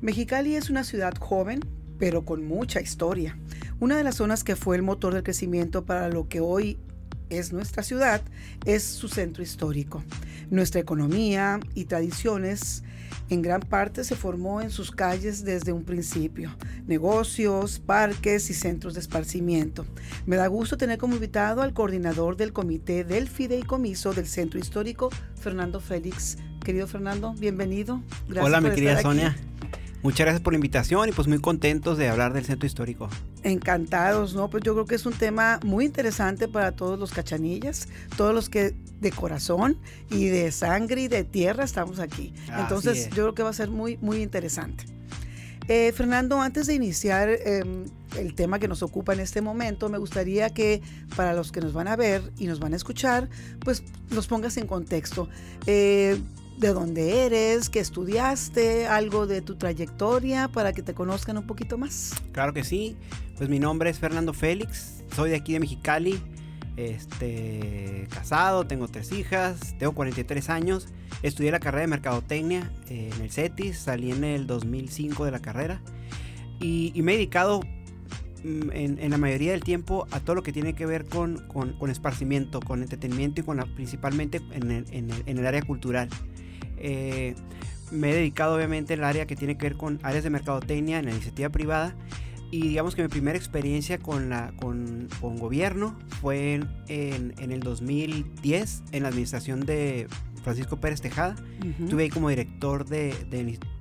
Mexicali es una ciudad joven, pero con mucha historia. Una de las zonas que fue el motor del crecimiento para lo que hoy es nuestra ciudad es su centro histórico. Nuestra economía y tradiciones en gran parte se formó en sus calles desde un principio. Negocios, parques y centros de esparcimiento. Me da gusto tener como invitado al coordinador del comité del fideicomiso del centro histórico, Fernando Félix. Querido Fernando, bienvenido. Gracias Hola, mi querida Sonia. Muchas gracias por la invitación y pues muy contentos de hablar del centro histórico. Encantados, ¿no? Pues yo creo que es un tema muy interesante para todos los cachanillas, todos los que de corazón y de sangre y de tierra estamos aquí. Entonces yo creo que va a ser muy, muy interesante. Eh, Fernando, antes de iniciar em, el tema que nos ocupa en este momento, me gustaría que para los que nos van a ver y nos van a escuchar, pues los pongas en contexto. Eh, de dónde eres, qué estudiaste, algo de tu trayectoria para que te conozcan un poquito más. Claro que sí. Pues mi nombre es Fernando Félix, soy de aquí de Mexicali. Este, casado, tengo tres hijas, tengo 43 años. Estudié la carrera de mercadotecnia en el CETIS, salí en el 2005 de la carrera y, me he dedicado mm, en, la mayoría del tiempo a todo lo que tiene que ver con, con, esparcimiento, con entretenimiento y con principalmente en en el área cultural. Eh, me he dedicado obviamente al área que tiene que ver con áreas de mercadotecnia en la iniciativa privada y digamos que mi primera experiencia con, la, con, con gobierno fue en, en, el 2010 en la administración de Francisco Pérez Tejada. Estuve ahí como director de,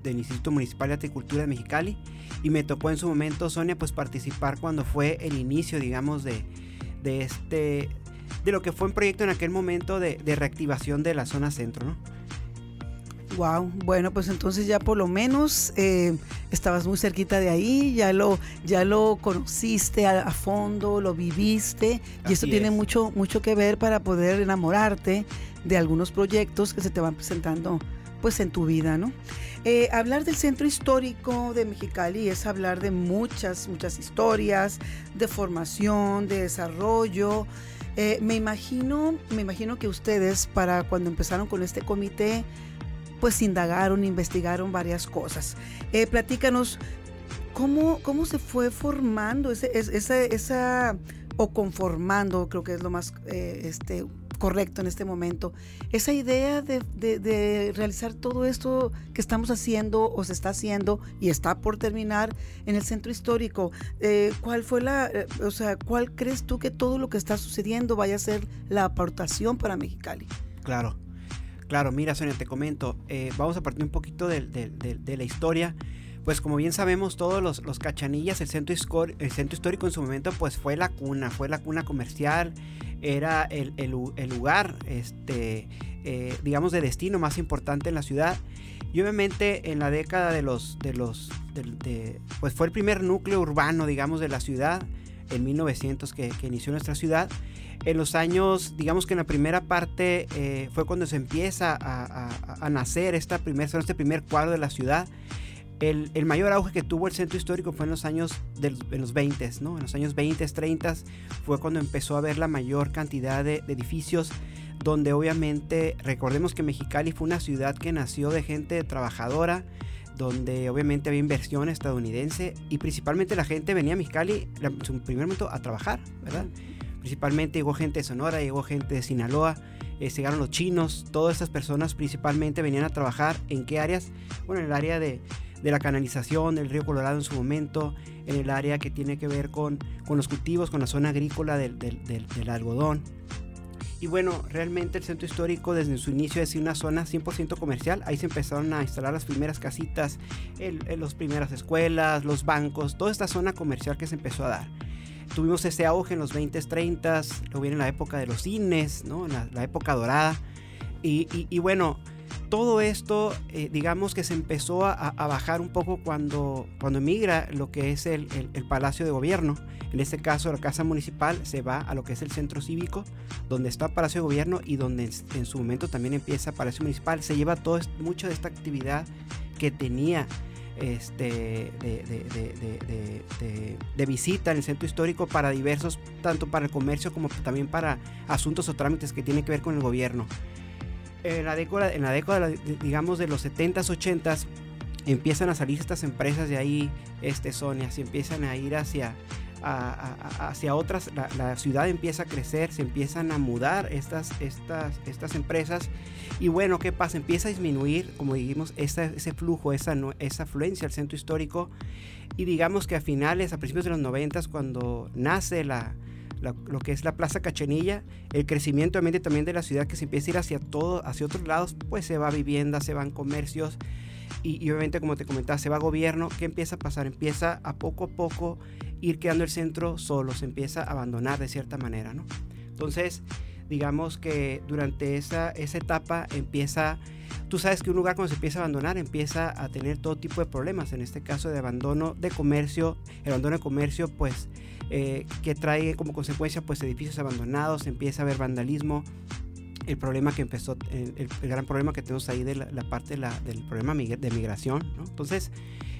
del Instituto Municipal de Agricultura de Mexicali y me tocó en su momento, Sonia, pues participar cuando fue el inicio, digamos, de, de este de lo que fue un proyecto en aquel momento de, de reactivación de la zona centro, ¿no? Wow, bueno, pues entonces ya por lo menos eh, estabas muy cerquita de ahí, ya lo, ya lo conociste a, fondo, lo viviste, y eso tiene mucho, mucho que ver para poder enamorarte de algunos proyectos que se te van presentando pues en tu vida, ¿no? Eh, hablar del centro histórico de Mexicali es hablar de muchas, muchas historias, de formación, de desarrollo. Eh, me imagino, me imagino que ustedes para cuando empezaron con este comité pues indagaron, investigaron varias cosas. Eh, platícanos, ¿cómo, ¿cómo se fue formando esa, o conformando, creo que es lo más eh, este, correcto en este momento, esa idea de, realizar todo esto que estamos haciendo o se está haciendo y está por terminar en el centro histórico? Eh, ¿Cuál fue la, o sea, cuál crees tú que todo lo que está sucediendo vaya a ser la aportación para Mexicali? Claro. Claro, mira Sonia, te comento, eh, vamos a partir un poquito de, la historia. Pues como bien sabemos todos los, cachanillas, el centro, histórico en su momento pues fue la cuna, fue la cuna comercial, era el, lugar, este, eh, digamos, de destino más importante en la ciudad. Y obviamente en la década de los, de los, pues fue el primer núcleo urbano, digamos, de la ciudad, en 1900 que, inició nuestra ciudad en los años, digamos que en la primera parte eh, fue cuando se empieza a, nacer esta primer, este primer cuadro de la ciudad. El, mayor auge que tuvo el centro histórico fue en los años de, en los 20, ¿no? En los años 20, 30 fue cuando empezó a haber la mayor cantidad de, edificios donde obviamente recordemos que Mexicali fue una ciudad que nació de gente trabajadora, donde obviamente había inversión estadounidense y principalmente la gente venía a Mexicali en su primer momento a trabajar, ¿verdad? Principalmente llegó gente de Sonora, llegó gente de Sinaloa, eh, llegaron los chinos, todas estas personas principalmente venían a trabajar en qué áreas, bueno, en el área de, la canalización del río Colorado en su momento, en el área que tiene que ver con, con los cultivos, con la zona agrícola del, algodón. Y bueno, realmente el centro histórico desde su inicio es una zona 100% comercial. Ahí se empezaron a instalar las primeras casitas, las primeras escuelas, los bancos, toda esta zona comercial que se empezó a dar. Tuvimos ese auge en los 20s, 30s, luego viene la época de los cines, ¿no? la, época dorada. y bueno, todo esto, eh, digamos que se empezó a, bajar un poco cuando, cuando emigra lo que es el, Palacio de Gobierno. En este caso, la Casa Municipal se va a lo que es el Centro Cívico, donde está Palacio de Gobierno y donde en, su momento también empieza Palacio Municipal. Se lleva todo, mucho de esta actividad que tenía este, de, de, visita en el centro histórico para diversos, tanto para el comercio como también para asuntos o trámites que tienen que ver con el gobierno en la década, en la década digamos, de los 70s, 80s, empiezan a salir estas empresas de ahí, este, Sonia, se empiezan a ir hacia, hacia otras, la, ciudad empieza a crecer, se empiezan a mudar estas, estas, estas empresas y bueno, ¿qué pasa? Empieza a disminuir, como dijimos, ese flujo, esa, esa afluencia al centro histórico y digamos que a finales, a principios de los 90 cuando nace la, lo que es la Plaza Cachenilla, el crecimiento también de la ciudad que se empieza a ir hacia todo, hacia otros lados, pues se va vivienda, se van comercios y, obviamente como te comentaba, se va gobierno. ¿Qué empieza a pasar? Empieza a poco a poco ir quedando el centro solo, se empieza a abandonar de cierta manera, ¿no? Entonces, digamos que durante esa, esa etapa empieza Tú sabes que un lugar cuando se empieza a abandonar empieza a tener todo tipo de problemas, en este caso de abandono de comercio, el abandono de comercio pues eh, que trae como consecuencia pues edificios abandonados, empieza a haber vandalismo, el problema que empezó, el, gran problema que tenemos ahí de la, parte del problema de migración, Entonces,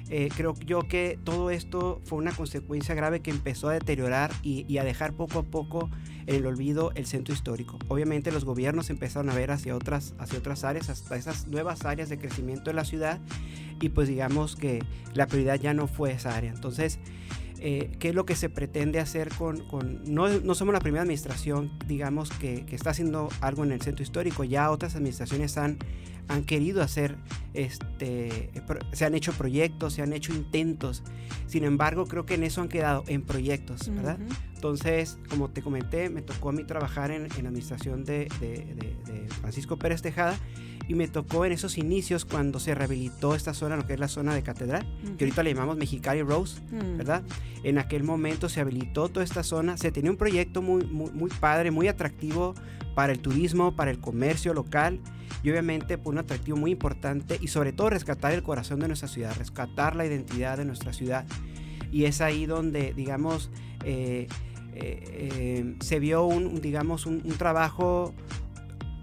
eh, creo yo que todo esto fue una consecuencia grave que empezó a deteriorar y, a dejar poco a poco el olvido el centro histórico. Obviamente los gobiernos empezaron a ver hacia otras, hacia otras áreas, hasta esas nuevas áreas de crecimiento de la ciudad y pues digamos que la prioridad ya no fue esa área. Entonces, eh, qué es lo que se pretende hacer con... no, somos la primera administración, digamos, que, que, está haciendo algo en el centro histórico. Ya otras administraciones han han querido hacer, este, se han hecho proyectos, se han hecho intentos. Sin embargo, creo que en eso han quedado, en proyectos, ¿verdad? Entonces, como te comenté, me tocó a mí trabajar en, la administración de, Francisco Pérez Tejada y me tocó en esos inicios cuando se rehabilitó esta zona, lo que es la zona de Catedral, que ahorita le llamamos Mexicali Rose, mm. ¿verdad? En aquel momento se habilitó toda esta zona, se tenía un proyecto muy, muy, muy padre, muy atractivo para el turismo, para el comercio local y obviamente por un atractivo muy importante y sobre todo rescatar el corazón de nuestra ciudad, rescatar la identidad de nuestra ciudad. Y es ahí donde, digamos, eh, eh, eh, se vio un, digamos, un, trabajo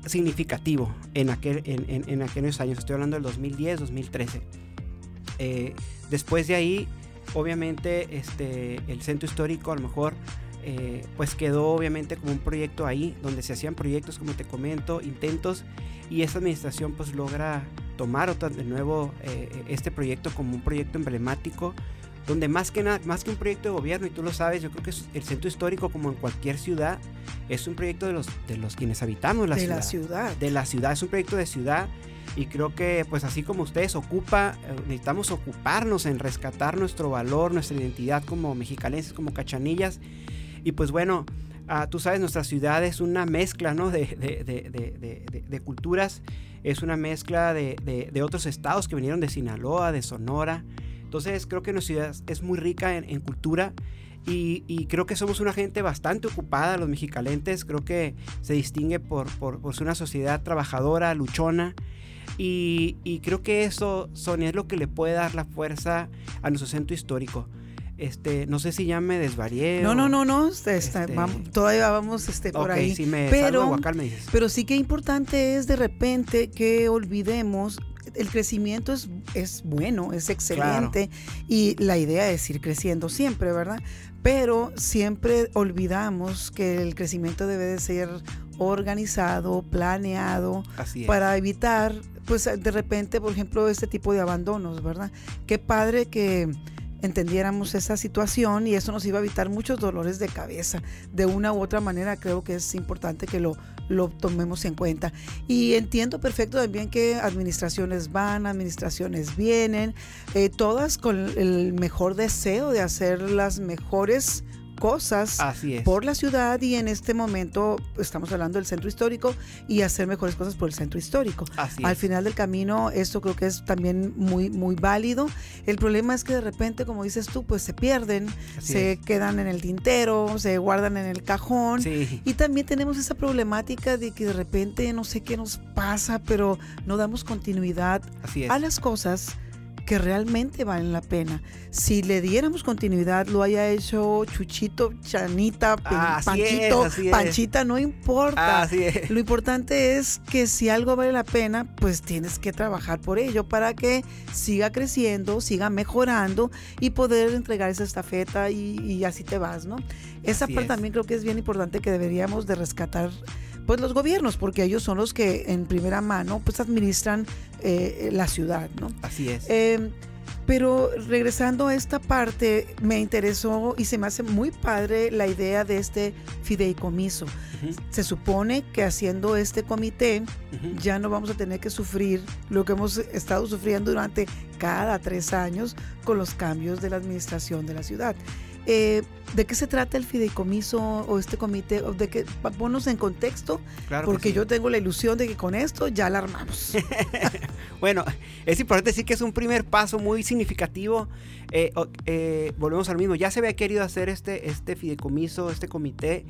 significativo en, aquel, en, aquellos años. Estoy hablando del 2010, 2013. después de ahí, obviamente, este, el centro histórico a lo mejor pues quedó obviamente como un proyecto ahí, donde se hacían proyectos, como te comento, intentos, y esta administración pues logra tomar otra, de nuevo eh, este proyecto como un proyecto emblemático donde más que nada, más que un proyecto de gobierno, y tú lo sabes, yo creo que el centro histórico, como en cualquier ciudad, es un proyecto de los, de los quienes habitamos la de ciudad. la ciudad. De la ciudad, es un proyecto de ciudad. Y creo que, pues así como ustedes ocupa, eh, necesitamos ocuparnos en rescatar nuestro valor, nuestra identidad como mexicalenses, como cachanillas. Y pues bueno, Ah, tú sabes, nuestra ciudad es una mezcla ¿no? de, de, culturas, es una mezcla de, otros estados que vinieron de Sinaloa, de Sonora. Entonces creo que nuestra ciudad es muy rica en, cultura y, creo que somos una gente bastante ocupada, los mexicalentes. Creo que se distingue por, por, por ser una sociedad trabajadora, luchona. Y, y creo que eso, Sonia, es lo que le puede dar la fuerza a nuestro centro histórico. Este, no sé si ya me desvarié. No, no, no, no, este, este, todavía vamos este, por ahí. pero, pero sí que importante es de repente que olvidemos el crecimiento es, es bueno, es excelente y la idea es ir creciendo siempre, ¿verdad? Pero siempre olvidamos que el crecimiento debe de ser organizado, planeado, para evitar, pues de repente, por ejemplo, este tipo de abandonos, ¿verdad? Qué padre que entendiéramos esa situación y eso nos iba a evitar muchos dolores de cabeza. De una u otra manera creo que es importante que lo, lo tomemos en cuenta. Y entiendo perfecto también que administraciones van, administraciones vienen, eh, todas con el mejor deseo de hacer las mejores cosas por la ciudad y en este momento estamos hablando del centro histórico y hacer mejores cosas por el centro histórico. Al final del camino, esto creo que es también muy, muy válido. El problema es que de repente, como dices tú, pues se pierden, se quedan en el tintero, se guardan en el cajón. Y también tenemos esa problemática de que de repente no sé qué nos pasa, pero no damos continuidad a las cosas que realmente valen la pena. Si le diéramos continuidad, lo haya hecho Chuchito, Chanita, Panchito, Panchita, no importa. Lo importante es que si algo vale la pena, pues tienes que trabajar por ello para que siga creciendo, siga mejorando y poder entregar esa estafeta y, así te vas, ¿no? Esa parte también creo que es bien importante que deberíamos de rescatar pues los gobiernos, porque ellos son los que en primera mano pues administran eh, la ciudad, ¿no? Así es. Em, pero regresando a esta parte, me interesó y se me hace muy padre la idea de este fideicomiso. Se supone que haciendo este comité ya no vamos a tener que sufrir lo que hemos estado sufriendo durante cada tres años con los cambios de la administración de la ciudad. Eh, ¿De qué se trata el fideicomiso o este comité? ¿De qué? Ponos en contexto, porque yo tengo la ilusión de que con esto ya la armamos. bueno, es importante decir que es un primer paso muy significativo. Eh, eh, volvemos al mismo, ya se había querido hacer este, este fideicomiso, este comité,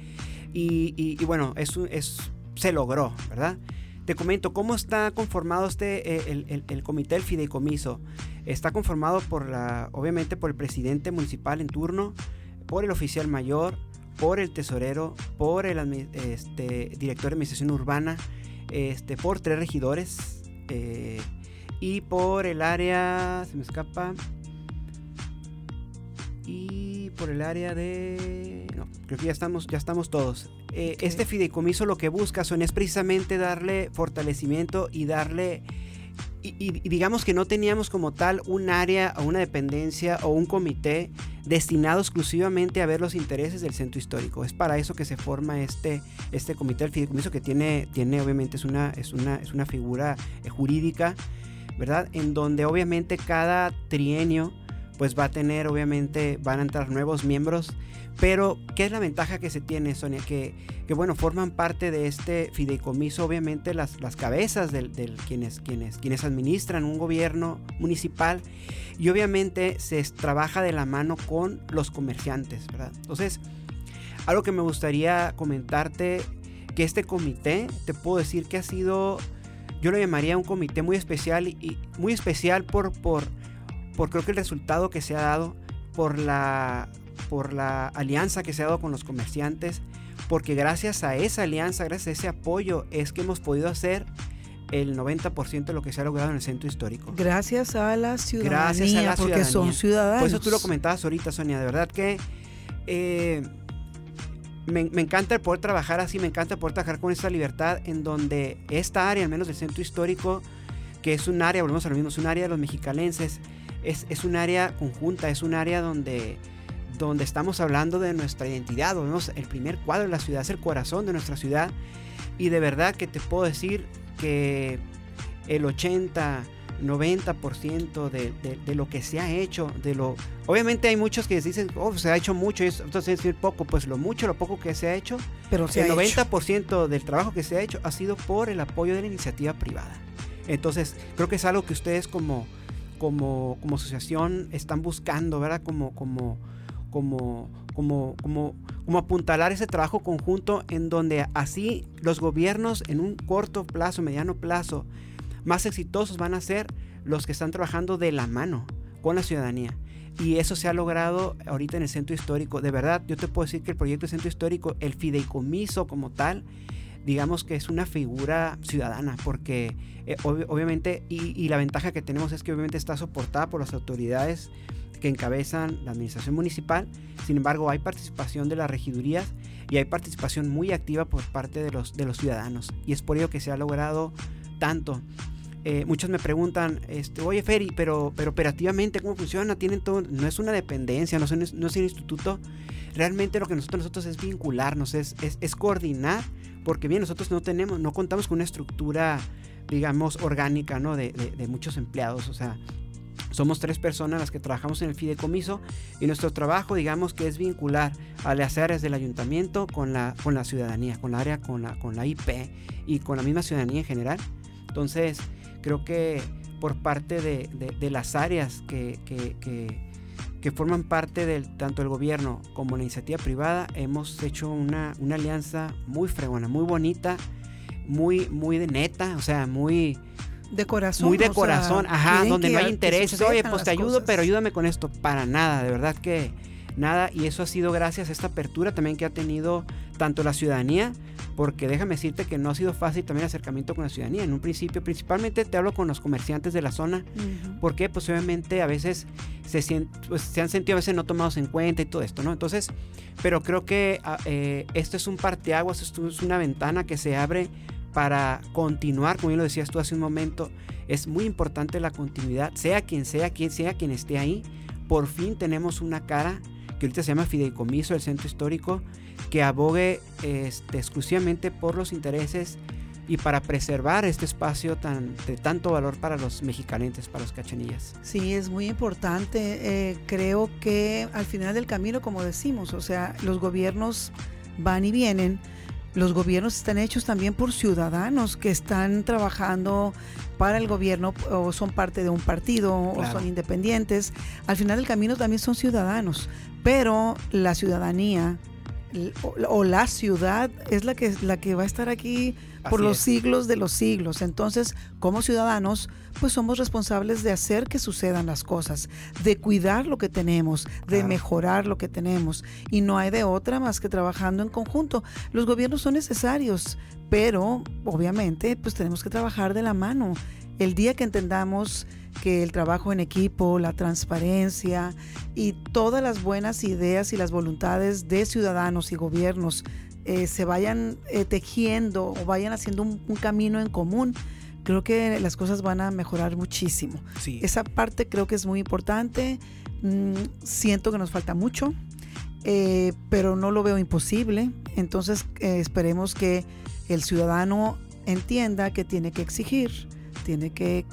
y, bueno, es, es, se logró, ¿verdad? Te comento, ¿cómo está conformado este, el, el, el comité del fideicomiso? Está conformado por la, obviamente por el presidente municipal en turno, por el oficial mayor, por el tesorero, por el este, director de administración urbana, este, por tres regidores eh, y por el área, se me escapa, y por el área de, no, creo que ya estamos, ya estamos todos. Eh, este fideicomiso lo que busca son es precisamente darle fortalecimiento y darle y, digamos que no teníamos como tal un área o una dependencia o un comité destinado exclusivamente a ver los intereses del centro histórico. Es para eso que se forma este, este comité del fideicomiso que tiene, tiene obviamente es una, es una, es una figura eh, jurídica, ¿verdad? En donde obviamente cada trienio pues va a tener, obviamente van a entrar nuevos miembros pero, ¿qué es la ventaja que se tiene, Sonia? Que, que bueno, forman parte de este fideicomiso, obviamente, las, las cabezas de quienes, quienes, quienes administran un gobierno municipal y obviamente se trabaja de la mano con los comerciantes, ¿verdad? Entonces, algo que me gustaría comentarte, que este comité, te puedo decir que ha sido, yo lo llamaría un comité muy especial y, muy especial por, por, por creo que el resultado que se ha dado, por la por la alianza que se ha dado con los comerciantes, porque gracias a esa alianza, gracias a ese apoyo, es que hemos podido hacer el 90% de lo que se ha logrado en el centro histórico. Gracias a la ciudadanía, gracias a la porque son ciudadanos. Por eso tú lo comentabas ahorita, Sonia, de verdad que eh, me, encanta el poder trabajar así, me encanta poder trabajar con esta libertad en donde esta área, al menos del centro histórico, que es un área, volvemos a lo mismo, es un área de los mexicalenses, es, es un área conjunta, es un área donde donde estamos hablando de nuestra identidad, el primer cuadro de la ciudad, es el corazón de nuestra ciudad. Y de verdad que te puedo decir que el 80, 90% de, de, lo que se ha hecho, de lo... Obviamente hay muchos que dicen, oh, se ha hecho mucho, y entonces decir poco, pues lo mucho, lo poco que se ha hecho, pero el 90% del trabajo que se ha hecho ha sido por el apoyo de la iniciativa privada. Entonces, creo que es algo que ustedes como, como, como asociación están buscando, ¿verdad? Como, como, como, como, como, como apuntalar ese trabajo conjunto en donde así los gobiernos en un corto plazo, mediano plazo, más exitosos van a ser los que están trabajando de la mano con la ciudadanía. Y eso se ha logrado ahorita en el centro histórico. De verdad, yo te puedo decir que el proyecto de centro histórico, el fideicomiso como tal, digamos que es una figura ciudadana, porque eh, obviamente, y, la ventaja que tenemos es que obviamente está soportada por las autoridades que encabezan la administración municipal. Sin embargo, hay participación de las regidurías y hay participación muy activa por parte de los ciudadanos. Y es por ello que se ha logrado tanto. Eh, muchos me preguntan, este, oye Ferry, pero, pero operativamente, ¿cómo funciona? Tienen todo, no es una dependencia, no es, no es un instituto. Realmente lo que nosotros, nosotros es vincularnos, es, es, coordinar, porque bien, nosotros no tenemos, no contamos con una estructura, digamos, orgánica, ¿no? De, de, de muchos empleados. O sea, Somos tres personas las que trabajamos en el fideicomiso y nuestro trabajo, digamos, que es vincular a las áreas del ayuntamiento con la, con la ciudadanía, con la área, con la, con la IP y con la misma ciudadanía en general. Entonces, creo que por parte de, de, las áreas que, que, que, que, forman parte del tanto el gobierno como la iniciativa privada, hemos hecho una, una alianza muy fregona, muy bonita, muy, muy de neta, o sea, muy de corazón. Muy de corazón, ajá, donde no hay intereses. Oye, pues te ayudo, pero ayúdame con esto. Para nada, de verdad que nada. Y eso ha sido gracias a esta apertura también que ha tenido tanto la ciudadanía, porque déjame decirte que no ha sido fácil también el acercamiento con la ciudadanía. En un principio, principalmente te hablo con los comerciantes de la zona, porque pues obviamente a veces se, pues, se han sentido a veces no tomados en cuenta y todo esto, ¿no? Entonces, pero creo que ah, eh, esto es un parteaguas, esto es una ventana que se abre para continuar, como bien lo decías tú hace un momento, es muy importante la continuidad, sea quien sea, quien sea quien esté ahí. Por fin tenemos una cara que ahorita se llama Fideicomiso del Centro Histórico, que abogue este, exclusivamente por los intereses y para preservar este espacio tan, de tanto valor para los mexicanentes, para los cachanillas. Sí, es muy importante. Eh, creo que al final del camino, como decimos, o sea, los gobiernos van y vienen, los gobiernos están hechos también por ciudadanos que están trabajando para el gobierno o son parte de un partido o son independientes. Al final del camino también son ciudadanos, pero la ciudadanía o, la ciudad es la que, la que va a estar aquí por los siglos de los siglos. Entonces, como ciudadanos, pues somos responsables de hacer que sucedan las cosas, de cuidar lo que tenemos, de mejorar lo que tenemos. Y no hay de otra más que trabajando en conjunto. Los gobiernos son necesarios, pero obviamente pues tenemos que trabajar de la mano. El día que entendamos que el trabajo en equipo, la transparencia y todas las buenas ideas y las voluntades de ciudadanos y gobiernos eh, se vayan eh, tejiendo o vayan haciendo un, camino en común, creo que las cosas van a mejorar muchísimo. Esa parte creo que es muy importante. Mm, siento que nos falta mucho, eh, pero no lo veo imposible. Entonces esperemos que el ciudadano entienda que tiene que exigir, tiene que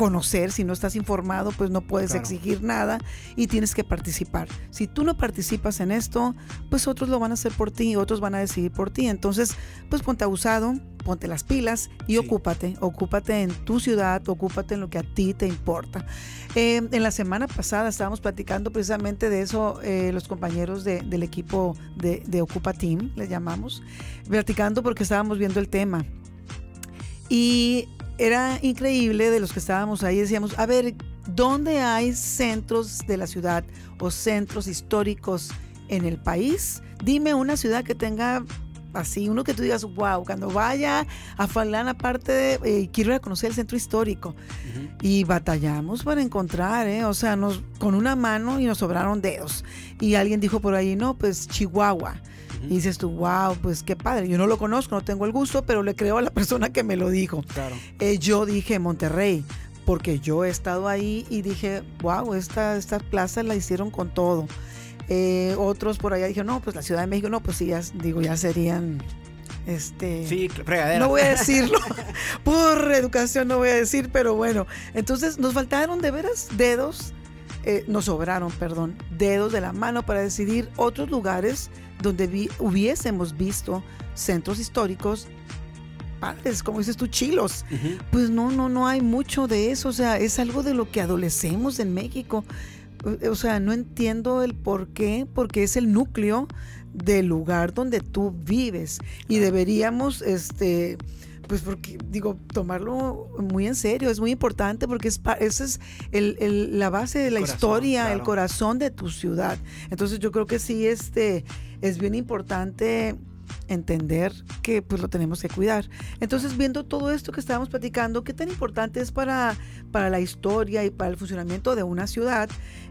conocer, si no estás informado, pues no puedes exigir nada y tienes que participar. Si tú no participas en esto, pues otros lo van a hacer por ti, otros van a decidir por ti. Entonces, pues ponte abusado, ponte las pilas y ocúpate, ocúpate en tu ciudad, ocúpate en lo que a ti te importa. Eh, en la semana pasada estábamos platicando precisamente de eso, eh, los compañeros del equipo de, de Ocupa Team, les llamamos, platicando porque estábamos viendo el tema. Y era increíble de los que estábamos ahí, decíamos, a ver, ¿dónde hay centros de la ciudad o centros históricos en el país? Dime una ciudad que tenga así, uno que tú digas, wow, cuando vaya a Falán, aparte de, eh, quiero ir a conocer el centro histórico. Y batallamos para encontrar, ¿eh? o sea, nos, con una mano y nos sobraron dedos. Y alguien dijo por ahí, no, pues Chihuahua. Y dices tú, wow, pues qué padre. Yo no lo conozco, no tengo el gusto, pero le creo a la persona que me lo dijo. Claro. Eh, yo dije Monterrey, porque yo he estado ahí y dije, wow, esta, esta plaza la hicieron con todo. Eh, otros por allá dijeron, no, pues la Ciudad de México, no, pues sí, ya, digo, ya serían este sí, fregadera. no voy a decirlo por educación no voy a decir pero bueno entonces nos faltaron de veras dedos eh, nos sobraron perdón dedos de la mano para decidir otros lugares donde hubiésemos visto centros históricos padres, como dices tú, chilos. Pues no, no, no hay mucho de eso. O sea, es algo de lo que adolecemos en México. O sea, no entiendo el por qué, porque es el núcleo del lugar donde tú vives. Y deberíamos, este, pues porque digo, tomarlo muy en serio, es muy importante porque es, esa es el, la base de la historia, el corazón de tu ciudad. Entonces yo creo que sí, este, es bien importante entender que pues lo tenemos que cuidar. Entonces, viendo todo esto que estábamos platicando, qué tan importante es para, para la historia y para el funcionamiento de una ciudad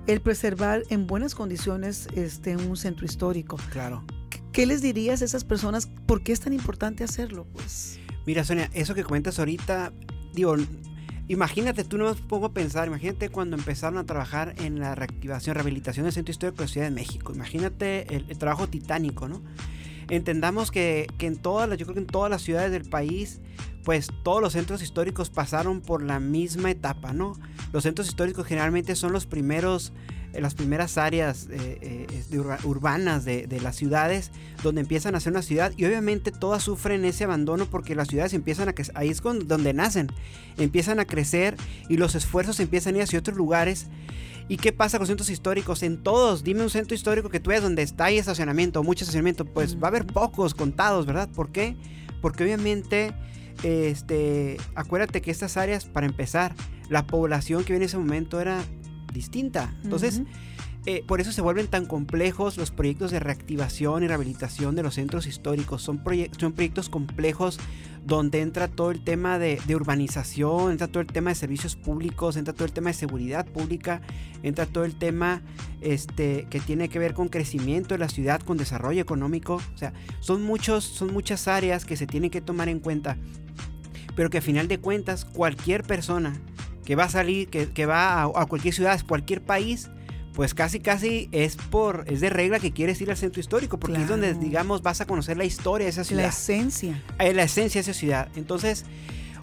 el preservar en buenas condiciones este, un centro histórico. Claro. ¿Qué les dirías a esas personas? ¿Por qué es tan importante hacerlo? Pues Mira, Sonia, eso que comentas ahorita, digo, imagínate, tú no me pongo a pensar, imagínate cuando empezaron a trabajar en la reactivación, rehabilitación del Centro Histórico de la Ciudad de México. Imagínate el, trabajo titánico, ¿no? entendamos que, que en todas las, yo creo que en todas las ciudades del país, pues todos los centros históricos pasaron por la misma etapa, ¿no? Los centros históricos generalmente son los primeros en las primeras áreas eh, eh, urbanas de, las ciudades donde empiezan a ser una ciudad y obviamente todas sufren ese abandono porque las ciudades empiezan a crecer, ahí es donde nacen, empiezan a crecer y los esfuerzos empiezan a ir hacia otros lugares. ¿Y qué pasa con los centros históricos? En todos, dime un centro histórico que tú veas donde está ahí estacionamiento, mucho estacionamiento, pues va a haber pocos contados, ¿verdad? ¿Por qué? Porque obviamente, este, acuérdate que estas áreas, para empezar, la población que viene en ese momento era distinta. Entonces, eh, por eso se vuelven tan complejos los proyectos de reactivación y rehabilitación de los centros históricos. Son, son proyectos complejos donde entra todo el tema de, urbanización, entra todo el tema de servicios públicos, entra todo el tema de seguridad pública, entra todo el tema este, que tiene que ver con crecimiento de la ciudad, con desarrollo económico. O sea, son, muchos, son muchas áreas que se tienen que tomar en cuenta. Pero que a final de cuentas cualquier persona que va a salir, que, va a, cualquier ciudad, cualquier país, pues casi casi es por es de regla que quieres ir al centro histórico porque es donde digamos vas a conocer la historia de esa ciudad. la esencia. Eh, la esencia de esa ciudad. Entonces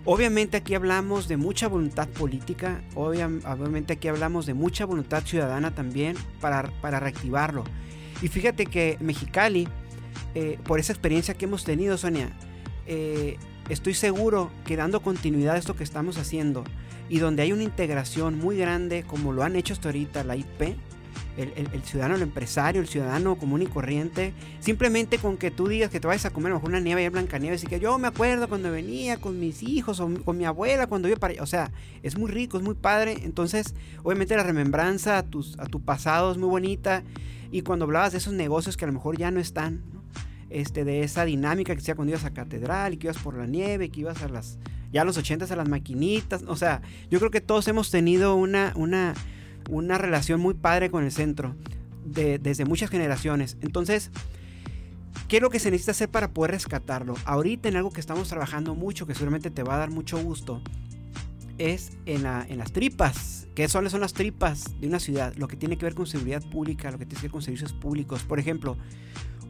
obviamente aquí hablamos de mucha voluntad política obviamente aquí hablamos de mucha voluntad ciudadana también para, para reactivarlo. Y fíjate que Mexicali eh, por esa experiencia que hemos tenido Sonia eh, estoy seguro que dando continuidad a esto que estamos haciendo y donde hay una integración muy grande, como lo han hecho hasta ahorita la IP, el, ciudadano, el empresario, el ciudadano común y corriente, simplemente con que tú digas que te vayas a comer una nieve y blanca nieve, y que yo me acuerdo cuando venía con mis hijos o con mi abuela cuando iba para allá, o sea, es muy rico, es muy padre, entonces obviamente la remembranza a, tus, a tu pasado es muy bonita y cuando hablabas de esos negocios que a lo mejor ya no están, Este, de esa dinámica que sea cuando ibas a catedral y que ibas por la nieve, que ibas a las ya los 80 a las maquinitas. O sea, yo creo que todos hemos tenido una, una, una relación muy padre con el centro desde muchas generaciones. Entonces, ¿qué es lo que se necesita hacer para poder rescatarlo? Ahorita en algo que estamos trabajando mucho, que seguramente te va a dar mucho gusto, es en, en las tripas. ¿Qué son, son las tripas de una ciudad? Lo que tiene que ver con seguridad pública, lo que tiene que ver con servicios públicos. Por ejemplo,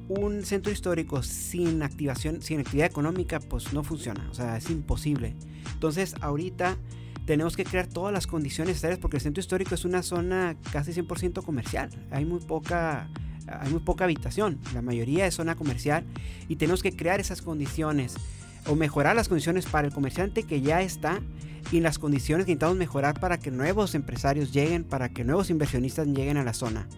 un centro histórico sin activación, sin actividad económica, pues no funciona, o sea, es imposible. Entonces, ahorita tenemos que crear todas las condiciones necesarias porque el centro histórico es una zona casi 100% comercial. Hay muy poca hay muy poca habitación, la mayoría es zona comercial y tenemos que crear esas condiciones o mejorar las condiciones para el comerciante que ya está y las condiciones que intentamos mejorar para que nuevos empresarios lleguen, para que nuevos inversionistas lleguen a la zona.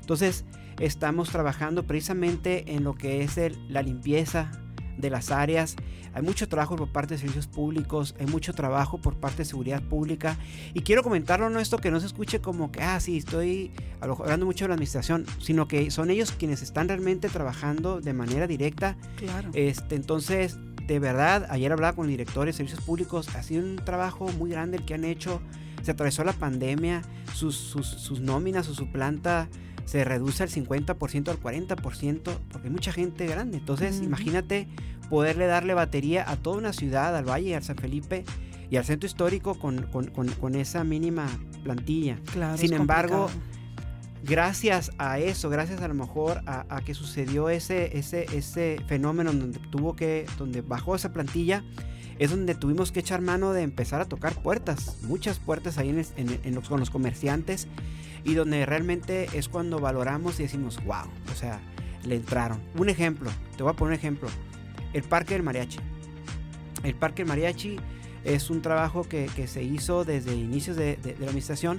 Entonces, estamos trabajando precisamente en lo que es la limpieza de las áreas. Hay mucho trabajo por parte de servicios públicos, hay mucho trabajo por parte de seguridad pública. Y quiero comentarlo, no esto que no se escuche como que, ah, sí, estoy hablando mucho de la administración, sino que son ellos quienes están realmente trabajando de manera directa. Claro. Este, entonces, de verdad, ayer hablaba con el director de servicios públicos, ha sido un trabajo muy grande el que han hecho. Se atravesó la pandemia, sus, sus, sus nóminas o su planta se reduce al 50% al 40%, porque hay mucha gente grande. Entonces, imagínate poderle darle batería a toda una ciudad, al Valle, al San Felipe y al centro histórico con, con, esa mínima plantilla. Sin embargo, gracias a eso, gracias a lo mejor a, que sucedió ese, ese, ese fenómeno donde tuvo que, donde bajó esa plantilla, es donde tuvimos que echar mano de empezar a tocar puertas, muchas puertas ahí en, con los comerciantes y donde realmente es cuando valoramos y decimos, wow, o sea, le entraron. Un ejemplo, te voy a poner un ejemplo, el Parque del Mariachi. El Parque del Mariachi es un trabajo que, se hizo desde inicios de, la administración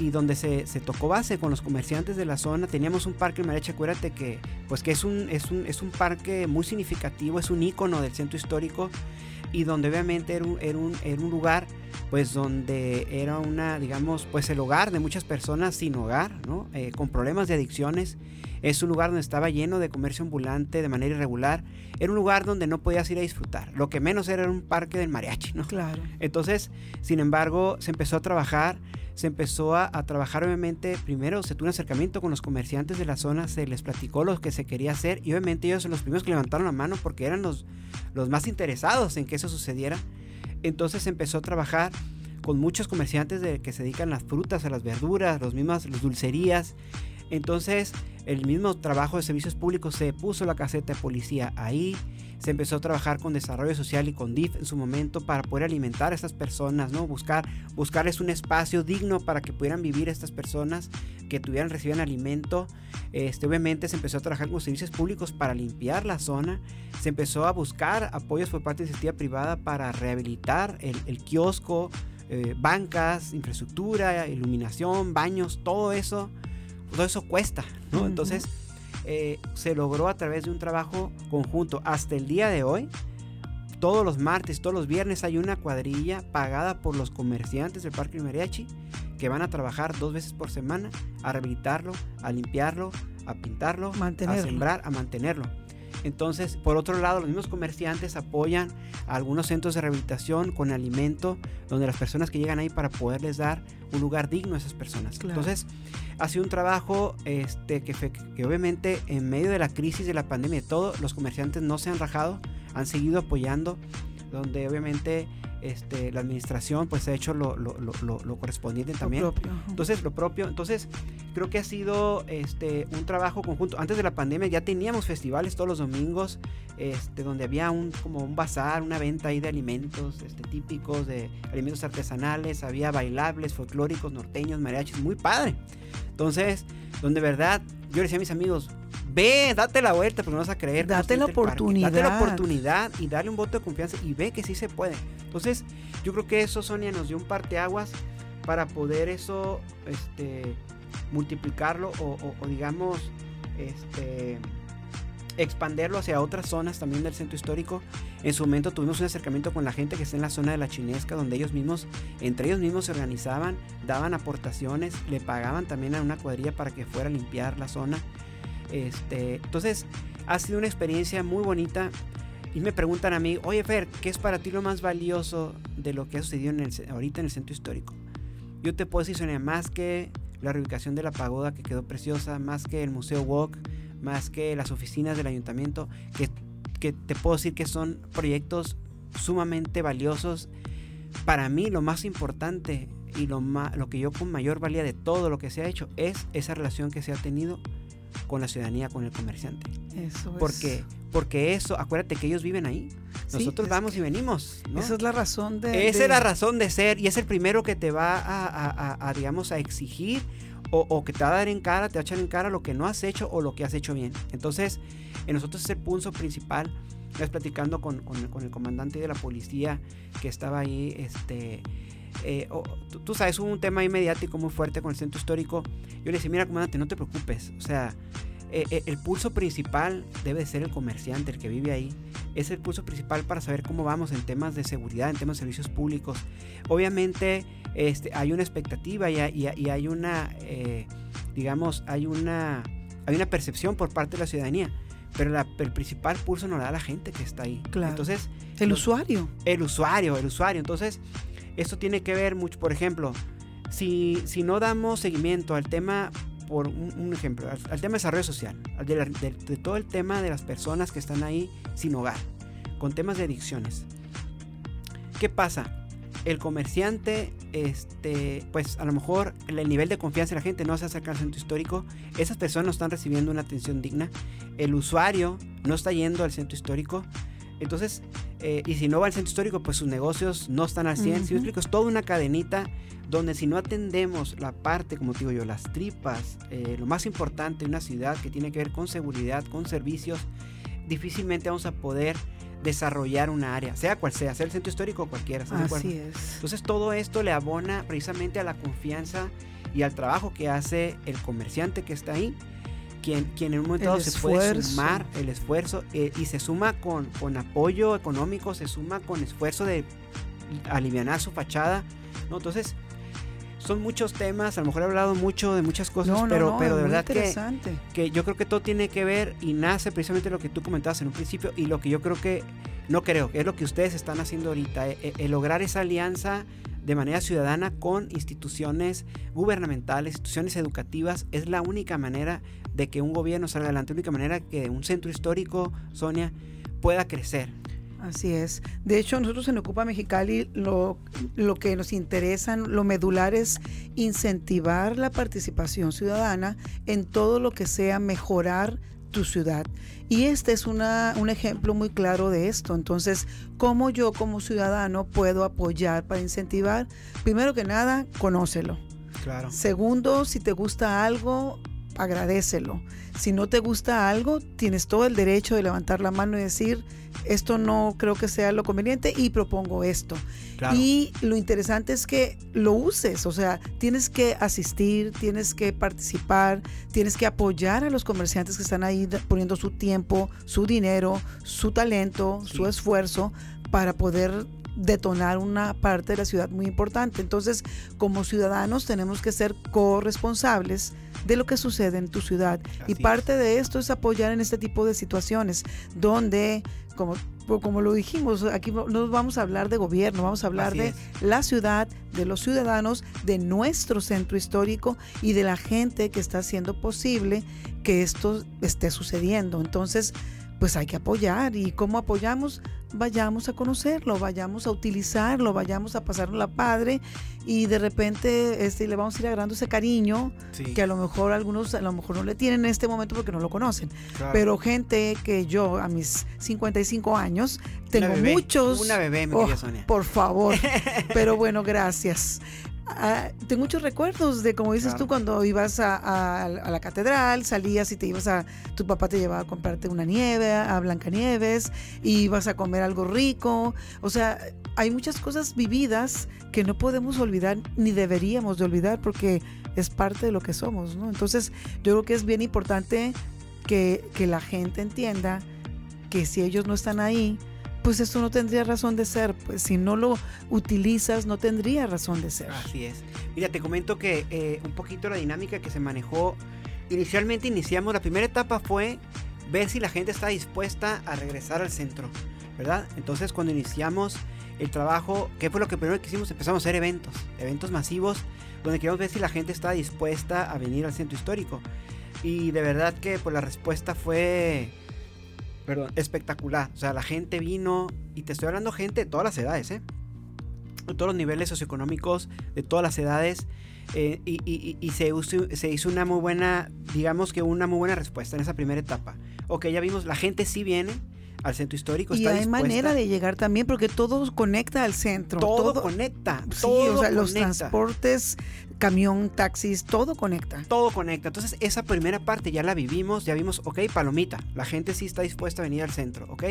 y donde se, tocó base con los comerciantes de la zona. Teníamos un parque del mariachi, acuérdate que, pues que es un, es un, es un parque muy significativo, es un icono del centro histórico y donde obviamente era un, era un, era un lugar pues donde era una, digamos, pues el hogar de muchas personas sin hogar, ¿no? Eh, con problemas de adicciones. Es un lugar donde estaba lleno de comercio ambulante de manera irregular. Era un lugar donde no podías ir a disfrutar. Lo que menos era un parque del mariachi, ¿no? Claro. Entonces, sin embargo, se empezó a trabajar se empezó a, trabajar obviamente, primero se tuvo un acercamiento con los comerciantes de la zona, se les platicó lo que se quería hacer y obviamente ellos son los primeros que levantaron la mano porque eran los, los más interesados en que eso sucediera. Entonces se empezó a trabajar con muchos comerciantes de, que se dedican a las frutas, a las verduras, los mismas las dulcerías. Entonces, el mismo trabajo de servicios públicos se puso la caseta de policía ahí, se empezó a trabajar con desarrollo social y con DIF en su momento para poder alimentar a estas personas, ¿no? Buscar, buscarles un espacio digno para que pudieran vivir estas personas, que tuvieran, recibieran alimento. Este, obviamente se empezó a trabajar con servicios públicos para limpiar la zona, se empezó a buscar apoyos por parte de iniciativa privada para rehabilitar el, kiosco, eh, bancas, infraestructura, iluminación, baños, todo eso, todo eso cuesta, ¿no? Entonces eh, se logró a través de un trabajo conjunto. Hasta el día de hoy, todos los martes, todos los viernes hay una cuadrilla pagada por los comerciantes del Parque Mariachi que van a trabajar dos veces por semana a rehabilitarlo, a limpiarlo, a pintarlo, a sembrar, a mantenerlo. Entonces, por otro lado, los mismos comerciantes apoyan a algunos centros de rehabilitación con alimento, donde las personas que llegan ahí para poderles dar un lugar digno a esas personas. Entonces, ha sido un trabajo este, que, que obviamente en medio de la crisis de la pandemia y todo, los comerciantes no se han rajado, han seguido apoyando, donde obviamente este, la administración pues ha hecho lo, correspondiente también. Entonces, lo propio. Entonces, creo que ha sido este, un trabajo conjunto. Antes de la pandemia ya teníamos festivales todos los domingos, este, donde había un, como un bazar, una venta ahí de alimentos este, típicos, de alimentos artesanales, había bailables, folclóricos, norteños, mariachis, muy padre. Entonces, donde verdad, yo le decía a mis amigos, ve, date la vuelta, porque no vas a creer. Date la oportunidad. Date la oportunidad y darle un voto de confianza y ve que sí se puede. Entonces, yo creo que eso, Sonia, nos dio un parteaguas para poder eso, este, multiplicarlo o, digamos, este, expanderlo hacia otras zonas también del centro histórico. En su momento tuvimos un acercamiento con la gente que está en la zona de la chinesca, donde ellos mismos, entre ellos mismos se organizaban, daban aportaciones, le pagaban también a una cuadrilla para que fuera a limpiar la zona. Este, entonces, ha sido una experiencia muy bonita. Y me preguntan a mí, oye Fer, ¿qué es para ti lo más valioso de lo que ha sucedido en el, ahorita en el centro histórico? Yo te puedo decir, más que la reubicación de la pagoda que quedó preciosa, más que el Museo Walk, más que las oficinas del ayuntamiento, que, te puedo decir que son proyectos sumamente valiosos. Para mí lo más importante y lo que yo con mayor valía de todo lo que se ha hecho es esa relación que se ha tenido con la ciudadanía, con el comerciante. Eso porque, Porque eso, acuérdate que ellos viven ahí. Nosotros vamos y venimos. Esa es la razón de... Esa es la razón de ser y es el primero que te va a, digamos, a exigir o, que te va a dar en cara, te va a echar en cara lo que no has hecho o lo que has hecho bien. Entonces, en nosotros ese punto principal, estás platicando con, con, el comandante de la policía que estaba ahí, este... Eh, tú, sabes, hubo un tema ahí mediático muy fuerte con el centro histórico. Yo le decía, mira, comandante, no te preocupes. O sea, eh, eh, el pulso principal debe ser el comerciante, el que vive ahí. Es el pulso principal para saber cómo vamos en temas de seguridad, en temas de servicios públicos. Obviamente este, hay una expectativa y, hay una, eh, digamos, hay una, hay una percepción por parte de la ciudadanía. Pero el principal pulso no lo da la gente que está ahí. Claro. Entonces, el usuario. El usuario, el usuario. Entonces, esto tiene que ver mucho, por ejemplo, si, si no damos seguimiento al tema por un, ejemplo, al, tema de desarrollo social, de, todo el tema de las personas que están ahí sin hogar, con temas de adicciones. ¿Qué pasa? El comerciante, este, pues a lo mejor el nivel de confianza de la gente no se acerca al centro histórico, esas personas no están recibiendo una atención digna, el usuario no está yendo al centro histórico, entonces, eh, y si no va al centro histórico, pues sus negocios no están al 100. Si explico, es toda una cadenita donde si no atendemos la parte, como digo yo, las tripas, eh, lo más importante en una ciudad que tiene que ver con seguridad, con servicios, difícilmente vamos a poder desarrollar una área, sea cual sea, sea el centro histórico o cualquiera. Así es. Entonces todo esto le abona precisamente a la confianza y al trabajo que hace el comerciante que está ahí, quien, quien en un momento dado se puede sumar el esfuerzo eh, y se suma con, con apoyo económico, se suma con esfuerzo de aliviar su fachada. ¿no? Entonces, son muchos temas, a lo mejor he hablado mucho de muchas cosas, pero, pero de verdad que, que, yo creo que todo tiene que ver y nace precisamente lo que tú comentabas en un principio y lo que yo creo que, no creo, es lo que ustedes están haciendo ahorita, eh, eh, el, lograr esa alianza de manera ciudadana con instituciones gubernamentales, instituciones educativas, es la única manera de que un gobierno salga adelante, la única manera que un centro histórico, Sonia, pueda crecer. Así es. De hecho, nosotros en Ocupa Mexicali lo, lo que nos interesa, lo medular es incentivar la participación ciudadana en todo lo que sea mejorar tu ciudad. Y este es una, un ejemplo muy claro de esto. Entonces, ¿cómo yo como ciudadano puedo apoyar para incentivar? Primero que nada, conócelo. Claro. Segundo, si te gusta algo, agradecelo. Si no te gusta algo, tienes todo el derecho de levantar la mano y decir, esto no creo que sea lo conveniente y propongo esto. Y lo interesante es que lo uses, o sea, tienes que asistir, tienes que participar, tienes que apoyar a los comerciantes que están ahí poniendo su tiempo, su dinero, su talento, su esfuerzo para poder detonar una parte de la ciudad muy importante. Entonces, como ciudadanos tenemos que ser corresponsables de lo que sucede en tu ciudad. y parte de esto es apoyar en este tipo de situaciones donde, como, como lo dijimos, aquí no vamos a hablar de gobierno, vamos a hablar de la ciudad, de los ciudadanos, de nuestro centro histórico y de la gente que está haciendo posible que esto esté sucediendo. Entonces, pues hay que apoyar. ¿Y cómo apoyamos? Vayamos a conocerlo, vayamos a utilizarlo, vayamos a pasarlo a padre y de repente este, le vamos a ir agarrando ese cariño que a lo mejor algunos a lo mejor no le tienen en este momento porque no lo conocen. Pero gente que yo a mis 55 años tengo muchos... Una bebé, mi oh, Sonia. Por favor. Pero bueno, gracias. Ah, tengo muchos recuerdos de, como dices tú, cuando ibas a, la catedral, salías y te ibas a, tu papá te llevaba a comprarte una nieve, a Blancanieves, y ibas a comer algo rico. O sea, hay muchas cosas vividas que no podemos olvidar ni deberíamos de olvidar porque es parte de lo que somos, ¿no? Entonces, yo creo que es bien importante que, que la gente entienda que si ellos no están ahí, pues eso no tendría razón de ser. Pues si no lo utilizas, no tendría razón de ser. Así es. Mira, te comento que eh, un poquito la dinámica que se manejó. Inicialmente iniciamos, la primera etapa fue ver si la gente está dispuesta a regresar al centro, ¿verdad? Entonces cuando iniciamos el trabajo, ¿qué fue lo que primero que hicimos? Empezamos a hacer eventos, eventos masivos, donde queríamos ver si la gente está dispuesta a venir al centro histórico. Y de verdad que pues la respuesta fue perdón, espectacular. O sea, la gente vino, y te estoy hablando gente de todas las edades, ¿eh? De todos los niveles socioeconómicos, de todas las edades. Eh, y, se, se, hizo una muy buena, digamos que una muy buena respuesta en esa primera etapa. Ok, ya vimos, la gente sí viene, al centro histórico. Y hay manera de llegar también porque todo conecta al centro. Todo, conecta. Sí, o sea, los transportes, camión, taxis, todo conecta. Todo conecta. Entonces, esa primera parte ya la vivimos, ya vimos, ok, palomita. La gente sí está dispuesta a venir al centro, ok.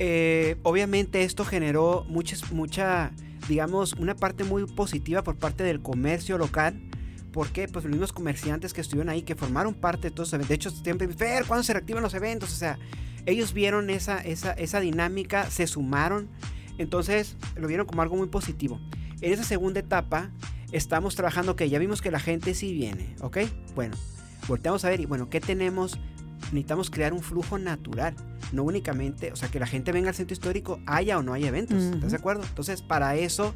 Eh, obviamente esto generó mucha, digamos, una parte muy positiva por parte del comercio local. porque Pues los mismos comerciantes que estuvieron ahí, que formaron parte de todos De hecho, siempre, ver ¿cuándo se reactivan los eventos? O sea, ellos vieron esa, esa, esa dinámica, se sumaron, entonces lo vieron como algo muy positivo. En esa segunda etapa estamos trabajando que ya vimos que la gente sí viene, ¿ok? Bueno, volteamos a ver y bueno, ¿qué tenemos? Necesitamos crear un flujo natural, no únicamente, o sea, que la gente venga al centro histórico, haya o no haya eventos, ¿estás de acuerdo? Entonces, para eso,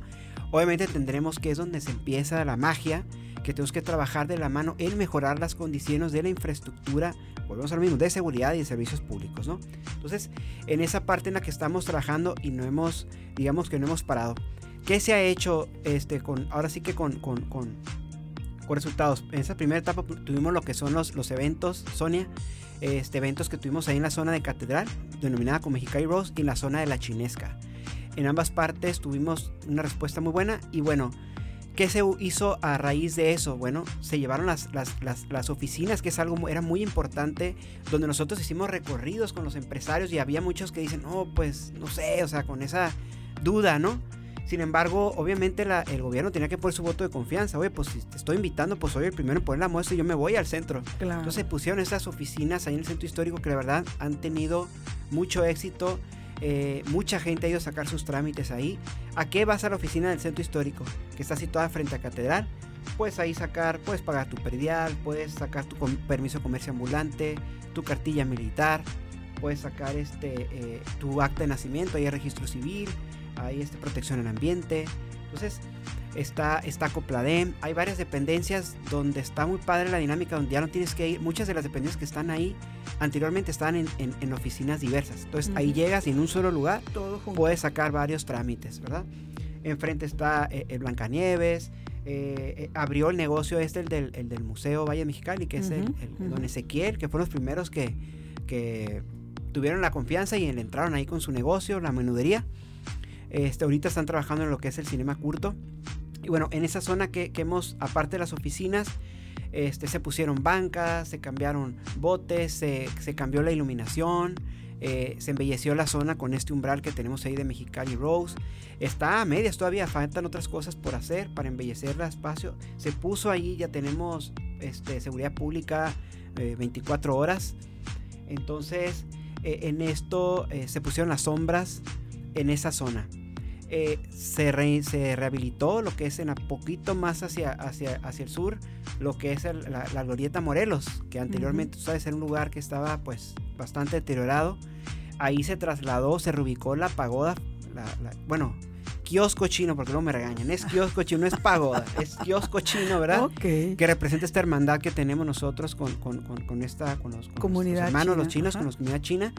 obviamente tendremos que es donde se empieza la magia, que tenemos que trabajar de la mano en mejorar las condiciones de la infraestructura, volvemos a lo mismo, de seguridad y de servicios públicos, ¿no? Entonces, en esa parte en la que estamos trabajando y no hemos, digamos que no hemos parado. ¿Qué se ha hecho este, con, ahora sí que con, con, con, resultados? En esa primera etapa tuvimos lo que son los, los eventos, Sonia, este, eventos que tuvimos ahí en la zona de Catedral, denominada como Mexicali Rose, y en la zona de la Chinesca. En ambas partes tuvimos una respuesta muy buena y bueno, ¿Qué se hizo a raíz de eso? Bueno, se llevaron las, las, oficinas, que es algo era muy importante, donde nosotros hicimos recorridos con los empresarios y había muchos que dicen, oh, pues no sé, o sea, con esa duda, ¿no? Sin embargo, obviamente el gobierno tenía que poner su voto de confianza. Oye, pues si te estoy invitando, pues soy el primero en poner la muestra y yo me voy al centro. Entonces pusieron esas oficinas ahí en el centro histórico que la verdad han tenido mucho éxito. Eh, mucha gente ha ido a sacar sus trámites ahí. ¿A qué vas a la oficina del centro histórico? Que está situada frente a Catedral. Puedes ahí sacar, puedes pagar tu perdial, puedes sacar tu permiso de comercio ambulante, tu cartilla militar, puedes sacar este, eh, tu acta de nacimiento, ahí hay registro civil, ahí este protección al ambiente. Entonces, está, está Copladem, hay varias dependencias donde está muy padre la dinámica, donde ya no tienes que ir, muchas de las dependencias que están ahí anteriormente estaban en, oficinas diversas, entonces ahí llegas y en un solo lugar puedes sacar varios trámites, ¿verdad? Enfrente está eh, el Blancanieves, eh, eh, abrió el negocio este, el del, el del Museo Valle Mexicali, que es el, Don Ezequiel, que fueron los primeros que, que tuvieron la confianza y entraron ahí con su negocio, la menudería. Este, ahorita están trabajando en lo que es el cinema curto. Y bueno, en esa zona que, hemos, aparte de las oficinas, este, se pusieron bancas, se cambiaron botes, se, cambió la iluminación, eh, se embelleció la zona con este umbral que tenemos ahí de Mexicali Rose. Está a medias todavía, faltan otras cosas por hacer para embellecer el espacio. Se puso ahí, ya tenemos este, seguridad pública 24 eh, horas. Entonces, eh, en esto se pusieron las sombras en esa zona. Eh, se, se, rehabilitó lo que es en a poquito más hacia, hacia, hacia el sur, lo que es la, Glorieta Morelos, que anteriormente, sabes, era un lugar que estaba pues bastante deteriorado. Ahí se trasladó, se reubicó la pagoda, bueno, kiosco chino, porque no me regañan, es kiosco chino, no es pagoda, es kiosco chino, ¿verdad? Que representa esta hermandad que tenemos nosotros con, con, con, esta, con los, comunidad hermanos, los chinos, con la comunidad china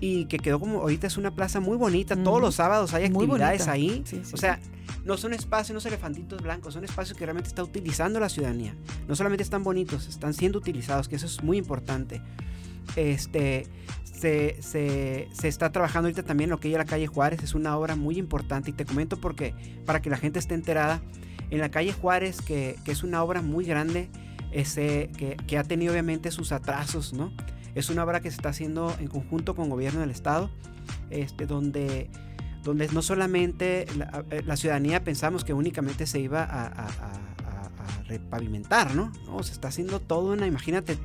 y que quedó como ahorita es una plaza muy bonita. Todos los sábados hay actividades ahí. O sea, no son espacios, no son elefantitos blancos, son espacios que realmente está utilizando la ciudadanía. No solamente están bonitos, están siendo utilizados, que eso es muy importante. Este, se, se, se, está trabajando ahorita también lo que hay en la calle Juárez, es una obra muy importante y te comento porque para que la gente esté enterada, en la calle Juárez, que, que es una obra muy grande, ese, que, que, ha tenido obviamente sus atrasos, ¿no? Es una obra que se está haciendo en conjunto con el gobierno del estado, este, donde, donde no solamente la, ciudadanía pensamos que únicamente se iba a, repavimentar, ¿no? No, se está haciendo todo una, imagínate,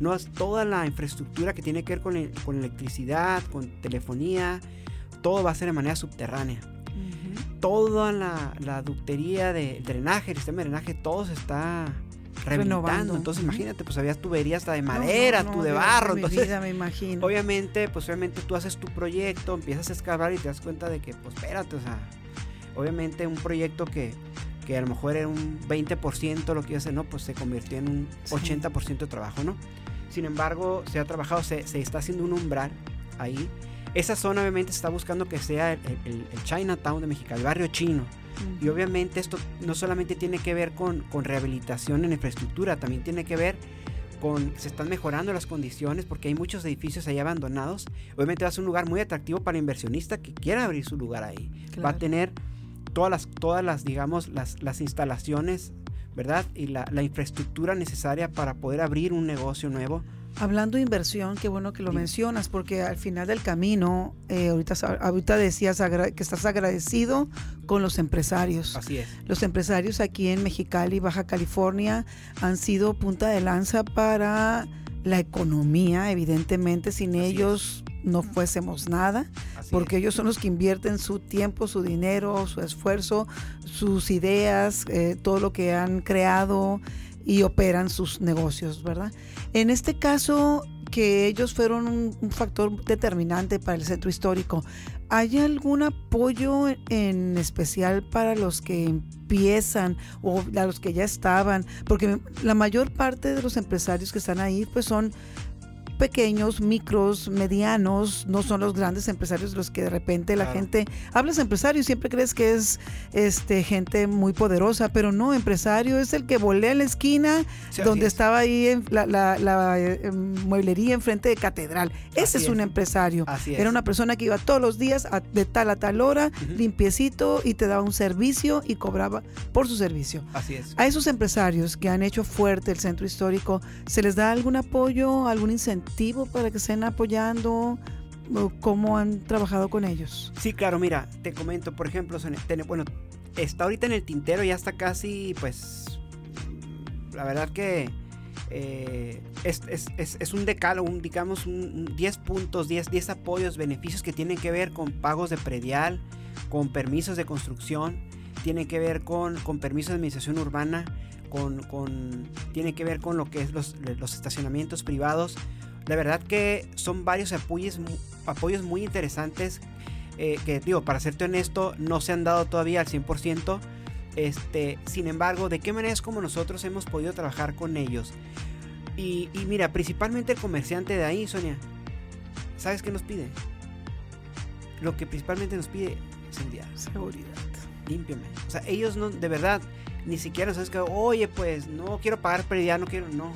no toda la infraestructura que tiene que ver con, con electricidad, con telefonía, todo va a ser de manera subterránea. Toda la, la ductería de drenaje, el sistema de drenaje, todo se está renovando. Entonces, imagínate, pues había tuberías hasta de madera, tú de barro. entonces, me imagino. Obviamente, pues obviamente tú haces tu proyecto, empiezas a excavar y te das cuenta de que, pues espérate, o sea, obviamente un proyecto que, que a lo mejor era un 20% lo que iba a hacer, no, pues se convirtió en un 80% de trabajo, ¿no? Sin embargo, se ha trabajado, se, se, está haciendo un umbral ahí. Esa zona obviamente se está buscando que sea el, el, el Chinatown de México, el barrio chino y obviamente esto no solamente tiene que ver con, con rehabilitación en infraestructura, también tiene que ver con, se están mejorando las condiciones porque hay muchos edificios ahí abandonados. Obviamente va a ser un lugar muy atractivo para el inversionista que quiera abrir su lugar ahí. Va a tener todas las, todas las digamos, las, las instalaciones, ¿verdad? Y la, la infraestructura necesaria para poder abrir un negocio nuevo Hablando de inversión, qué bueno que lo mencionas, porque al final del camino, eh, ahorita, ahorita decías que estás agradecido con los empresarios. Así es. Los empresarios aquí en Mexicali, Baja California, han sido punta de lanza para la economía, evidentemente, sin ellos no fuésemos nada, porque ellos son los que invierten su tiempo, su dinero, su esfuerzo, sus ideas, eh, todo lo que han creado y operan sus negocios, ¿verdad? En este caso, que ellos fueron un, factor determinante para el centro histórico, ¿hay algún apoyo en especial para los que empiezan o a los que ya estaban? Porque la mayor parte de los empresarios que están ahí, pues son pequeños, micros, medianos, no son los grandes empresarios los que de repente la gente, hablas empresario y siempre crees que es este gente muy poderosa, pero no, empresario es el que volea en la esquina donde estaba ahí en la, la, eh, em, mueblería enfrente de catedral. Ese es, un empresario. Era una persona que iba todos los días de tal a tal hora, limpiecito y te daba un servicio y cobraba por su servicio. Así es. A esos empresarios que han hecho fuerte el centro histórico, ¿se les da algún apoyo, algún incentivo? Para que estén apoyando? ¿Cómo han trabajado con ellos? Sí, claro, mira, te comento, por ejemplo, está ahorita en el tintero, ya está casi, pues, la verdad que eh, es, un decalo, un, digamos, un, 10 puntos, 10, 10 apoyos, beneficios que tienen que ver con pagos de predial, con permisos de construcción, tienen que ver con, permisos de administración urbana, con, tiene que ver con lo que es los estacionamientos privados. La verdad que son varios apoyos, apoyos muy interesantes eh, que, digo, para serte honesto, no se han dado todavía al 100%, Este, sin embargo, ¿de qué manera es como nosotros hemos podido trabajar con ellos? Y, y mira, principalmente el comerciante de ahí, Sonia, ¿sabes qué nos pide? Lo que principalmente nos pide es seguridad. Seguridad. Límpiame. O sea, ellos no, de verdad, ni siquiera nos que, oye, pues no quiero pagar predial, no quiero, no.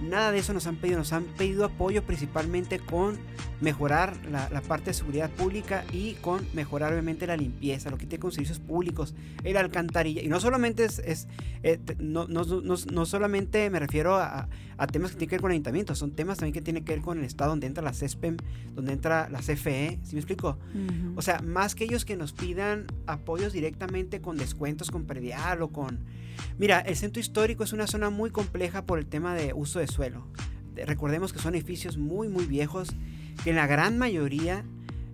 Nada de eso nos han pedido, nos han pedido apoyo principalmente con mejorar la, parte de seguridad pública y con mejorar obviamente la limpieza, lo que tiene con servicios públicos, el alcantarilla. Y no solamente es, eh, no, no, no, solamente me refiero a, temas que tienen que ver con ayuntamientos, son temas también que tienen que ver con el estado donde entra la CESPEM, donde entra la CFE, ¿sí me explico? O sea, más que ellos que nos pidan apoyos directamente con descuentos con predial o con... Mira, el centro histórico es una zona muy compleja por el tema de uso de suelo. Recordemos que son edificios muy, muy viejos que en la gran mayoría,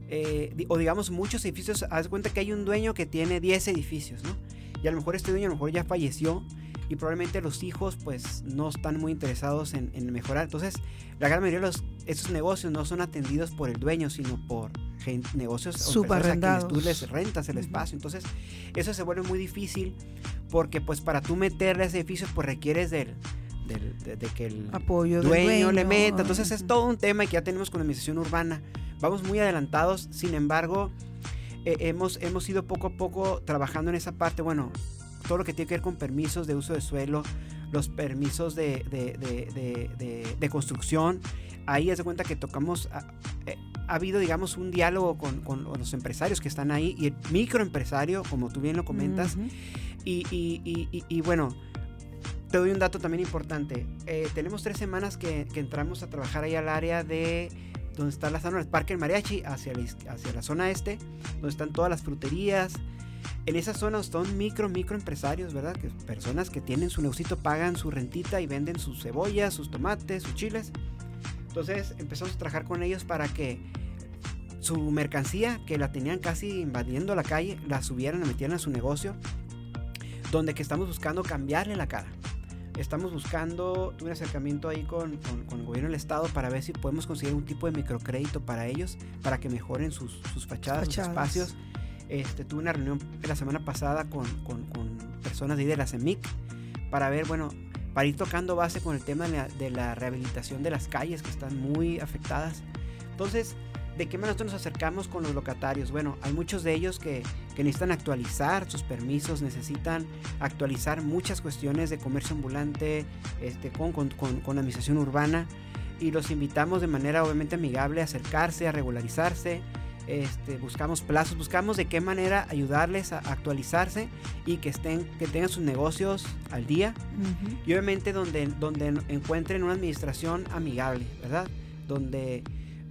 eh, o digamos muchos edificios, haz cuenta que hay un dueño que tiene 10 edificios, ¿no? Y a lo mejor este dueño a lo mejor ya falleció y probablemente los hijos pues no están muy interesados en, mejorar. Entonces, la gran mayoría de los, estos negocios no son atendidos por el dueño, sino por negocios subarrendados. tú les rentas el espacio. Entonces, eso se vuelve muy difícil porque pues para tú meterle a ese edificio pues requieres del de, que el Apoyo dueño, le meta. Entonces es todo un tema que ya tenemos con la administración urbana. Vamos muy adelantados, sin embargo, eh, hemos, hemos ido poco a poco trabajando en esa parte. Bueno, todo lo que tiene que ver con permisos de uso de suelo, los permisos de, de, construcción. Ahí es cuenta que tocamos, eh, ha, habido, digamos, un diálogo con, con, los empresarios que están ahí y el microempresario, como tú bien lo comentas. y, y, y, y, bueno, te doy un dato también importante. Eh, tenemos tres semanas que, entramos a trabajar ahí al área de donde está la zona del Parque El Mariachi, hacia la, zona este, donde están todas las fruterías. En esa zona son micro, micro empresarios, ¿verdad? Que personas que tienen su negocito, pagan su rentita y venden sus cebollas, sus tomates, sus chiles. Entonces empezamos a trabajar con ellos para que su mercancía, que la tenían casi invadiendo la calle, la subieran, la metieran a su negocio, donde que estamos buscando cambiarle la cara. Estamos buscando, tuve un acercamiento ahí con, con, el gobierno del estado para ver si podemos conseguir un tipo de microcrédito para ellos, para que mejoren sus, sus fachadas, sus espacios. Este, tuve una reunión la semana pasada con, con, personas de, ahí de la CEMIC para ver, bueno, para ir tocando base con el tema de la, de la rehabilitación de las calles que están muy afectadas. Entonces, ¿De qué manera nos acercamos con los locatarios? Bueno, hay muchos de ellos que, necesitan actualizar sus permisos, necesitan actualizar muchas cuestiones de comercio ambulante este, con, con, la administración urbana y los invitamos de manera obviamente amigable a acercarse, a regularizarse. Este, buscamos plazos, buscamos de qué manera ayudarles a actualizarse y que estén, que tengan sus negocios al día y obviamente donde, donde encuentren una administración amigable, ¿verdad? Donde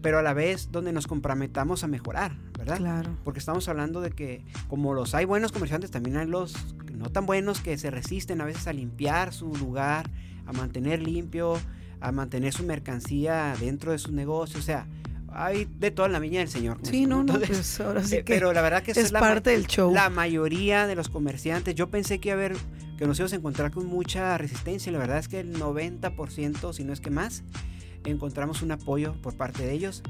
pero a la vez donde nos comprometamos a mejorar, ¿verdad? Claro. Porque estamos hablando de que como los hay buenos comerciantes, también hay los no tan buenos que se resisten a veces a limpiar su lugar, a mantener limpio, a mantener su mercancía dentro de su negocio, o sea, hay de toda la viña del Señor. Sí, no, no, pues ahora sí eh, que Pero la verdad que es, parte del show. La mayoría de los comerciantes, yo pensé que iba a haber, que nos íbamos a encontrar con mucha resistencia, la verdad es que el 90%, si no es que más, encontramos un apoyo por parte de ellos.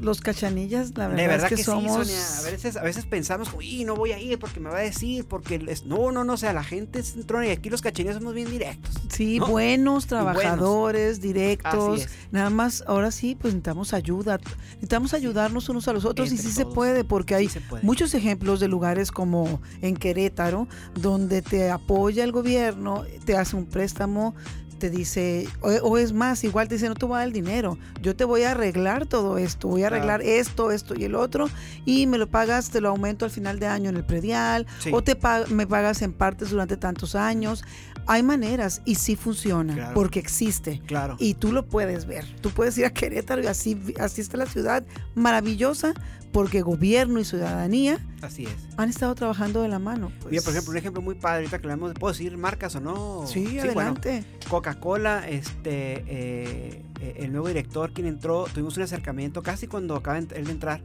Los, cachanillas, la verdad, es que, somos... Sí, Sonia. A veces, a veces pensamos, uy, no voy a ir porque me va a decir, porque no, no, no, o sea, la gente es entrona y aquí los cachanillas somos bien directos. Sí, buenos trabajadores, directos. Nada más, ahora sí, pues necesitamos ayuda, necesitamos ayudarnos unos a los otros y sí se puede, porque hay muchos ejemplos de lugares como en Querétaro, donde te apoya el gobierno, te hace un préstamo, te dice, o, es más, igual te dice, no te voy a dar el dinero, yo te voy a arreglar todo esto, voy a arreglar esto, esto y el otro, y me lo pagas, te lo aumento al final de año en el predial, o te me pagas en partes durante tantos años. Hay maneras y sí funciona, porque existe. Claro. Y tú lo puedes ver. Tú puedes ir a Querétaro y así, así está la ciudad maravillosa, porque gobierno y ciudadanía Así es. han estado trabajando de la mano. Pues. por ejemplo, un ejemplo muy padre, ahorita que le ¿puedo decir marcas o no? Sí, adelante. Coca-Cola, este, eh, eh, el nuevo director quien entró, tuvimos un acercamiento casi cuando acaba él de entrar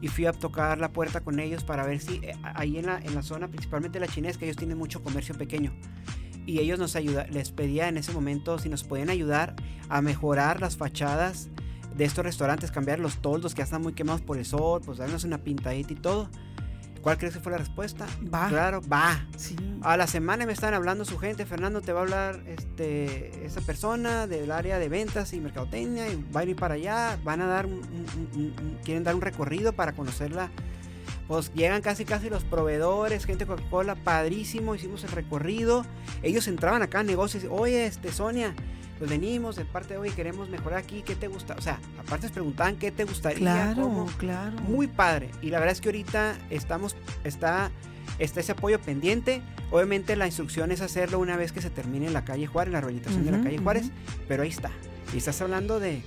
y fui a tocar la puerta con ellos para ver si eh, ahí en la, en la zona, principalmente la chinesca, ellos tienen mucho comercio pequeño y ellos nos ayudan, les pedía en ese momento si nos podían ayudar a mejorar las fachadas de estos restaurantes, cambiar los toldos que ya están muy quemados por el sol, pues darnos una pintadita y todo. ¿Cuál crees que fue la respuesta? Va. Claro, va. Sí. A la semana me están hablando su gente, Fernando, te va a hablar este, esa persona del área de ventas y mercadotecnia y va a ir para allá, van a dar un, un- un- un- quieren dar un recorrido para conocerla. Pues llegan casi casi los proveedores, gente Coca-Cola, padrísimo, hicimos el recorrido. Ellos entraban acá a negocios, oye, este Sonia, pues venimos de parte de hoy, queremos mejorar aquí, ¿qué te gusta? O sea, aparte les preguntaban qué te gustaría, Claro, cómo. claro. Muy padre. Y la verdad es que ahorita estamos, está, está ese apoyo pendiente. Obviamente la instrucción es hacerlo una vez que se termine la calle Juárez, la rehabilitación de la calle Juárez. Pero ahí está. Y estás hablando de...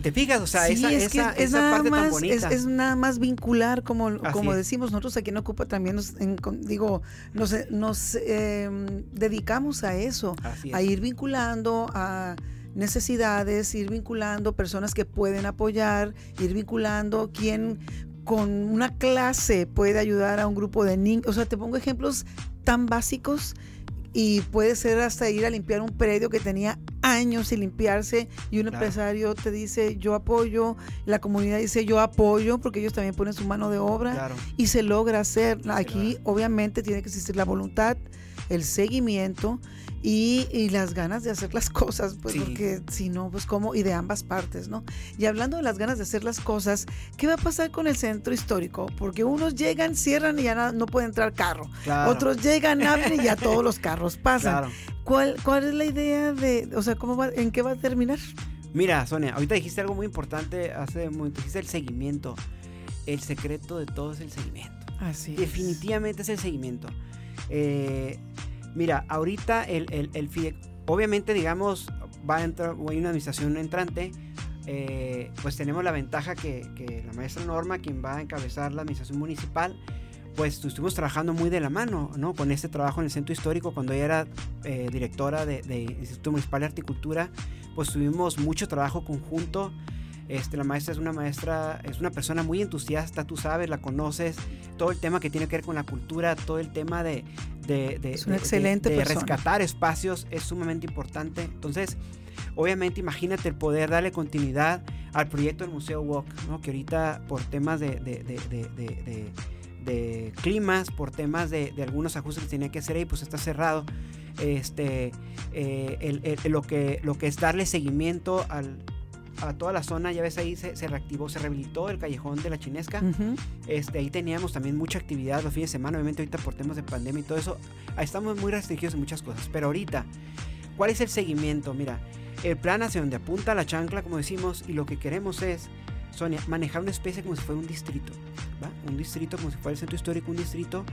¿Te fijas? O sea, Sí, esa, es esa, es esa nada parte tan más, bonita. Es, es nada más vincular, como, como decimos nosotros aquí en Ocupa también nos, en- digo, nos, eh, nos eh, dedicamos a eso, a ir vinculando a necesidades, ir vinculando personas que pueden apoyar, ir vinculando quién con una clase puede ayudar a un grupo de niños. O sea, te pongo ejemplos tan básicos y puede ser hasta ir a limpiar un predio que tenía años sin limpiarse y un Claro. empresario te dice yo apoyo, la comunidad dice yo apoyo porque ellos también ponen su mano de obra Claro. y se logra hacer. Aquí obviamente tiene que existir la voluntad, el seguimiento y, y las ganas de hacer las cosas, pues Sí. porque si no, pues cómo, y de ambas partes, ¿no? Y hablando de las ganas de hacer las cosas, ¿qué va a pasar con el centro histórico? Porque unos llegan, cierran y ya na- no puede entrar carro. Claro. Otros llegan, abren y ya todos los carros pasan. Claro. ¿Cuál, ¿Cuál es la idea de, o sea, cómo va, en qué va a terminar? Mira, Sonia, ahorita dijiste algo muy importante hace un momento. Dijiste el seguimiento. El secreto de todo es el seguimiento. Así Definitivamente es el seguimiento. Eh, mira, ahorita el, el, el fide- obviamente, digamos, va a entrar, hay una administración entrante, eh, pues tenemos la ventaja que, la maestra Norma, quien va a encabezar la administración municipal, pues estuvimos trabajando muy de la mano, ¿no? Con este trabajo en el centro histórico, cuando ella era eh, directora de, de Instituto Municipal de Horticultura, pues tuvimos mucho trabajo conjunto. Este, la maestra es una maestra, es una persona muy entusiasta, tú sabes, la conoces, todo el tema que tiene que ver con la cultura, todo el tema de, de, de- Es una de- excelente rescatar espacios es sumamente importante. Entonces, obviamente imagínate el poder darle continuidad al proyecto del Museo Walk, ¿no? que ahorita por temas de, de- de- de- de- de- de climas, por temas de, de algunos ajustes que tenía que hacer ahí, pues está cerrado. Este, eh, el- el- lo, que, lo que es darle seguimiento al, a toda la zona, ya ves ahí se, se reactivó, se rehabilitó el callejón de la chinesca. Este, ahí teníamos también mucha actividad los fines de semana, obviamente ahorita por temas de pandemia y todo eso, ahí estamos muy restringidos en muchas cosas. Pero ahorita, ¿cuál es el seguimiento? Mira, el plan hacia donde apunta la chancla, como decimos, y lo que queremos es, Sonia, manejar una especie como si fuera un distrito, ¿va? Un distrito como si fuera el centro histórico, un distrito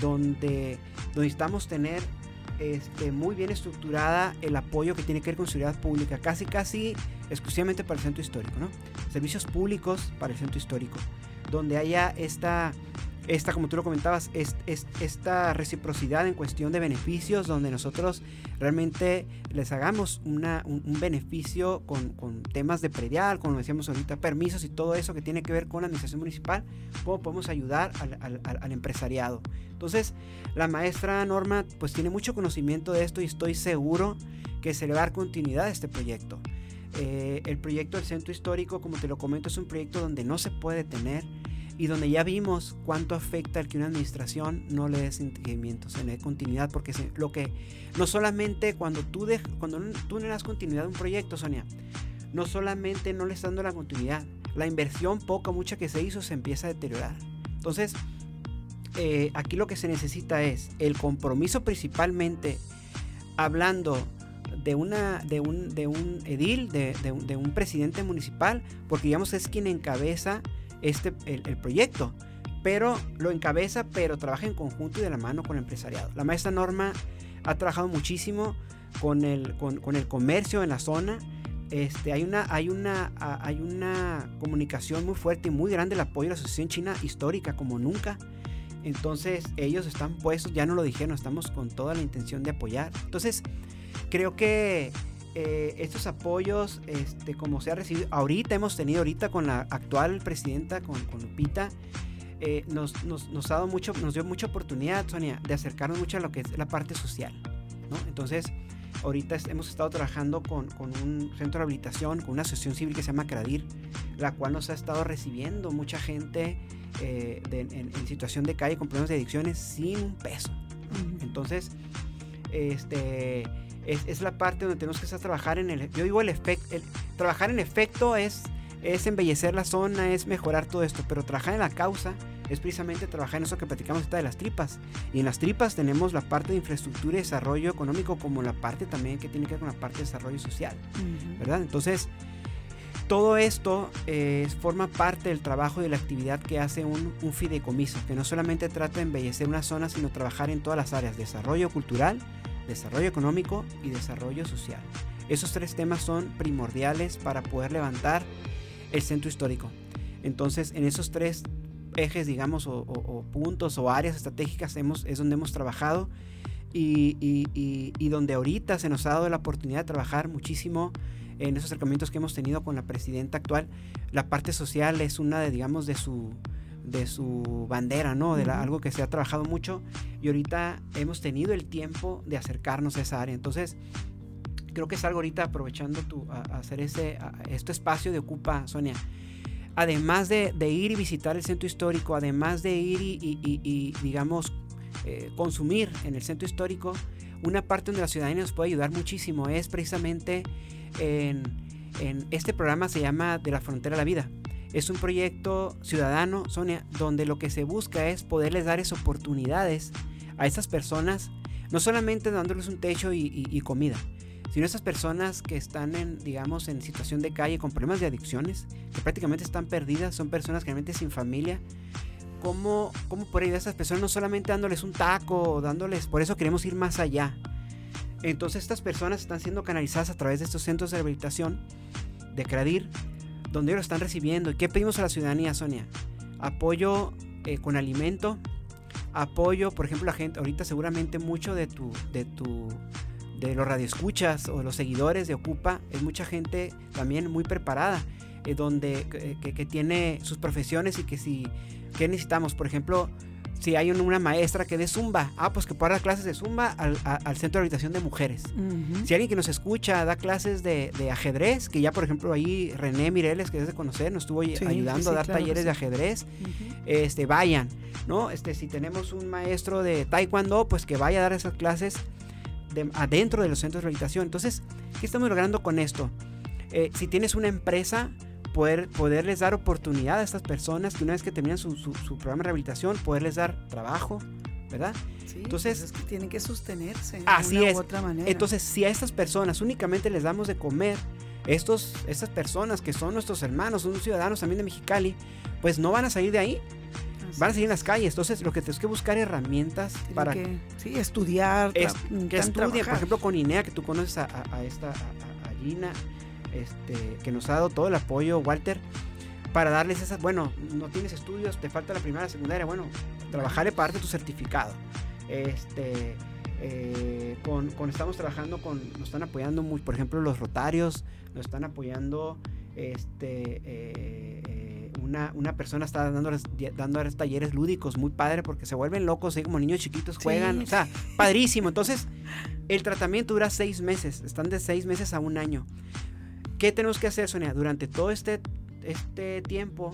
donde, donde necesitamos tener este, muy bien estructurada el apoyo que tiene que ver con seguridad pública, casi casi exclusivamente para el centro histórico, ¿no? Servicios públicos para el centro histórico, donde haya esta, esta como tú lo comentabas, es, es- esta reciprocidad en cuestión de beneficios, donde nosotros realmente les hagamos una, un, beneficio con, temas de predial, como decíamos ahorita, permisos y todo eso que tiene que ver con la administración municipal, cómo podemos ayudar al, al- empresariado. Entonces, la maestra Norma pues tiene mucho conocimiento de esto y estoy seguro que se le va a dar continuidad a este proyecto. Eh, el proyecto del centro histórico, como te lo comento, es un proyecto donde no se puede detener y donde ya vimos cuánto afecta el que una administración no le dé seguimiento, se le dé continuidad, porque lo que no solamente cuando tú, dej- cuando tú no le das continuidad a un proyecto, Sonia, no solamente no le estás dando la continuidad, la inversión poca mucha que se hizo se empieza a deteriorar. Entonces, eh, aquí lo que se necesita es el compromiso principalmente hablando de, una, de, un, de un edil, de, de de un presidente municipal, porque digamos es quien encabeza este, el, el proyecto, pero lo encabeza, pero trabaja en conjunto y de la mano con el empresariado. La maestra Norma ha trabajado muchísimo con el, con, con el comercio en la zona. Este, hay, una, hay, una, hay una comunicación muy fuerte y muy grande el apoyo de la Asociación China Histórica como nunca. Entonces ellos están puestos, ya no lo dijeron, estamos con toda la intención de apoyar. Entonces creo que eh, estos apoyos, este, como se ha recibido, ahorita hemos tenido, ahorita con la actual presidenta, con, con Lupita, eh, nos, nos, nos ha dado mucho, nos dio mucha oportunidad, Sonia, de acercarnos mucho a lo que es la parte social. ¿no? Entonces, ahorita hemos estado trabajando con, con un centro de rehabilitación, con una asociación civil que se llama CRADIR, la cual nos ha estado recibiendo mucha gente eh, en, situación de calle con problemas de adicciones sin un peso. Entonces, este, es, la parte donde tenemos que estar trabajar en el... Yo digo el efecto, trabajar en efecto es, es embellecer la zona, es mejorar todo esto, pero trabajar en la causa es precisamente trabajar en eso que platicamos ahorita de las tripas. Y en las tripas tenemos la parte de infraestructura y desarrollo económico como la parte también que tiene que ver con la parte de desarrollo social, ¿verdad? Entonces, todo esto eh, forma parte del trabajo y de la actividad que hace un, un, fideicomiso, que no solamente trata de embellecer una zona, sino trabajar en todas las áreas, desarrollo cultural, desarrollo económico y desarrollo social. Esos tres temas son primordiales para poder levantar el centro histórico. Entonces, en esos tres ejes, digamos, o, puntos o áreas estratégicas hemos, es donde hemos trabajado y, y, donde ahorita se nos ha dado la oportunidad de trabajar muchísimo en esos acercamientos que hemos tenido con la presidenta actual. La parte social es una de, digamos, de su, de su bandera, ¿no? De algo que se ha trabajado mucho y ahorita hemos tenido el tiempo de acercarnos a esa área. Entonces, creo que es algo ahorita aprovechando tu, a, hacer ese, este espacio de Ocupa, Sonia. Además de, ir y visitar el centro histórico, además de ir y, digamos, eh, consumir en el centro histórico, una parte donde la ciudadanía nos puede ayudar muchísimo es precisamente en, en este programa se llama De la Frontera a la Vida. Es un proyecto ciudadano, Sonia, donde lo que se busca es poderles dar oportunidades a esas personas, no solamente dándoles un techo y, comida, sino esas personas que están en, digamos, en situación de calle con problemas de adicciones, que prácticamente están perdidas, son personas realmente sin familia. ¿Cómo, cómo por ayudar a esas personas? No solamente dándoles un taco, dándoles, por eso queremos ir más allá. Entonces estas personas están siendo canalizadas a través de estos centros de rehabilitación de Cradir, donde ellos lo están recibiendo. ¿Y qué pedimos a la ciudadanía, Sonia? Apoyo eh, con alimento, apoyo, por ejemplo, la gente, ahorita seguramente mucho de tu, de tu, de los radioescuchas o los seguidores de Ocupa, es mucha gente también muy preparada, eh, donde, eh, que, que, tiene sus profesiones y que si, ¿qué necesitamos? Por ejemplo, si hay una maestra que dé zumba, ah, pues que pueda dar clases de zumba al, centro de habitación de mujeres. Si alguien que nos escucha da clases de, ajedrez, que ya por ejemplo ahí René Mireles, que es de conocer, nos estuvo ayudando a dar talleres de ajedrez, este, vayan, ¿no? Este, si tenemos un maestro de taekwondo, pues que vaya a dar esas clases de, adentro de los centros de rehabilitación. Entonces, ¿qué estamos logrando con esto? Eh, si tienes una empresa, poder, poderles dar oportunidad a estas personas que una vez que terminan su, programa de rehabilitación, poderles dar trabajo, ¿verdad? Sí, Entonces, pues es que tienen que sostenerse así de una U otra manera. Entonces, si a estas personas únicamente les damos de comer, estos, estas personas que son nuestros hermanos, son ciudadanos también de Mexicali, pues no van a salir de ahí. van a seguir en las calles. Entonces, lo que tenemos que buscar herramientas para que sí, estudiar, es, que estudien, por ejemplo, con INEA, que tú conoces a, esta a Gina, este, que nos ha dado todo el apoyo, Walter, para darles esas, bueno, no tienes estudios, te falta la primera, secundaria, bueno, trabajarle parte tu certificado. Este, eh, con, estamos trabajando con, nos están apoyando, muy, por ejemplo, los rotarios, nos están apoyando, este, eh, una, una, persona está dándoles, dándoles talleres lúdicos, muy padre, porque se vuelven locos, como niños chiquitos juegan, o sea, padrísimo. Entonces, el tratamiento dura seis meses, están de seis meses a un año. ¿Qué tenemos que hacer, Sonia? Durante todo este, este tiempo,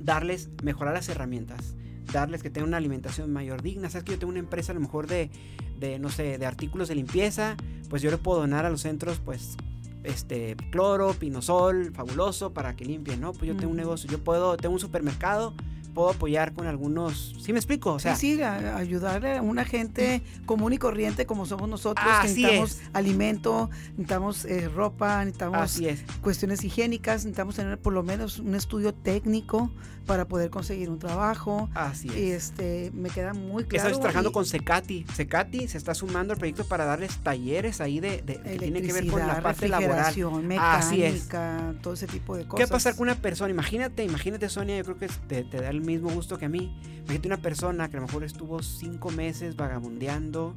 darles, mejorar las herramientas, darles que tengan una alimentación mayor digna. Sabes que yo tengo una empresa a lo mejor de, de, no sé, de artículos de limpieza, pues yo le puedo donar a los centros, pues, este, cloro, pinosol, fabuloso, para que limpien, ¿no? Pues yo tengo un negocio, yo puedo, tengo un supermercado, puedo apoyar con algunos. ¿Sí me explico? O sea, sí, sí, ayudar a una gente común y corriente como somos nosotros, que necesitamos alimento, necesitamos eh, ropa, necesitamos cuestiones higiénicas, necesitamos tener por lo menos un estudio técnico para poder conseguir un trabajo. Así es. Y este, me queda muy claro. Estás trabajando con Secati. Secati se está sumando al proyecto para darles talleres ahí de, que tiene que ver con la parte laboral. Mecánica, todo ese tipo de cosas. ¿Qué va a pasar con una persona? Imagínate, imagínate, Sonia, yo creo que te, te da el mismo gusto que a mí. Imagínate una persona que a lo mejor estuvo cinco meses vagabundeando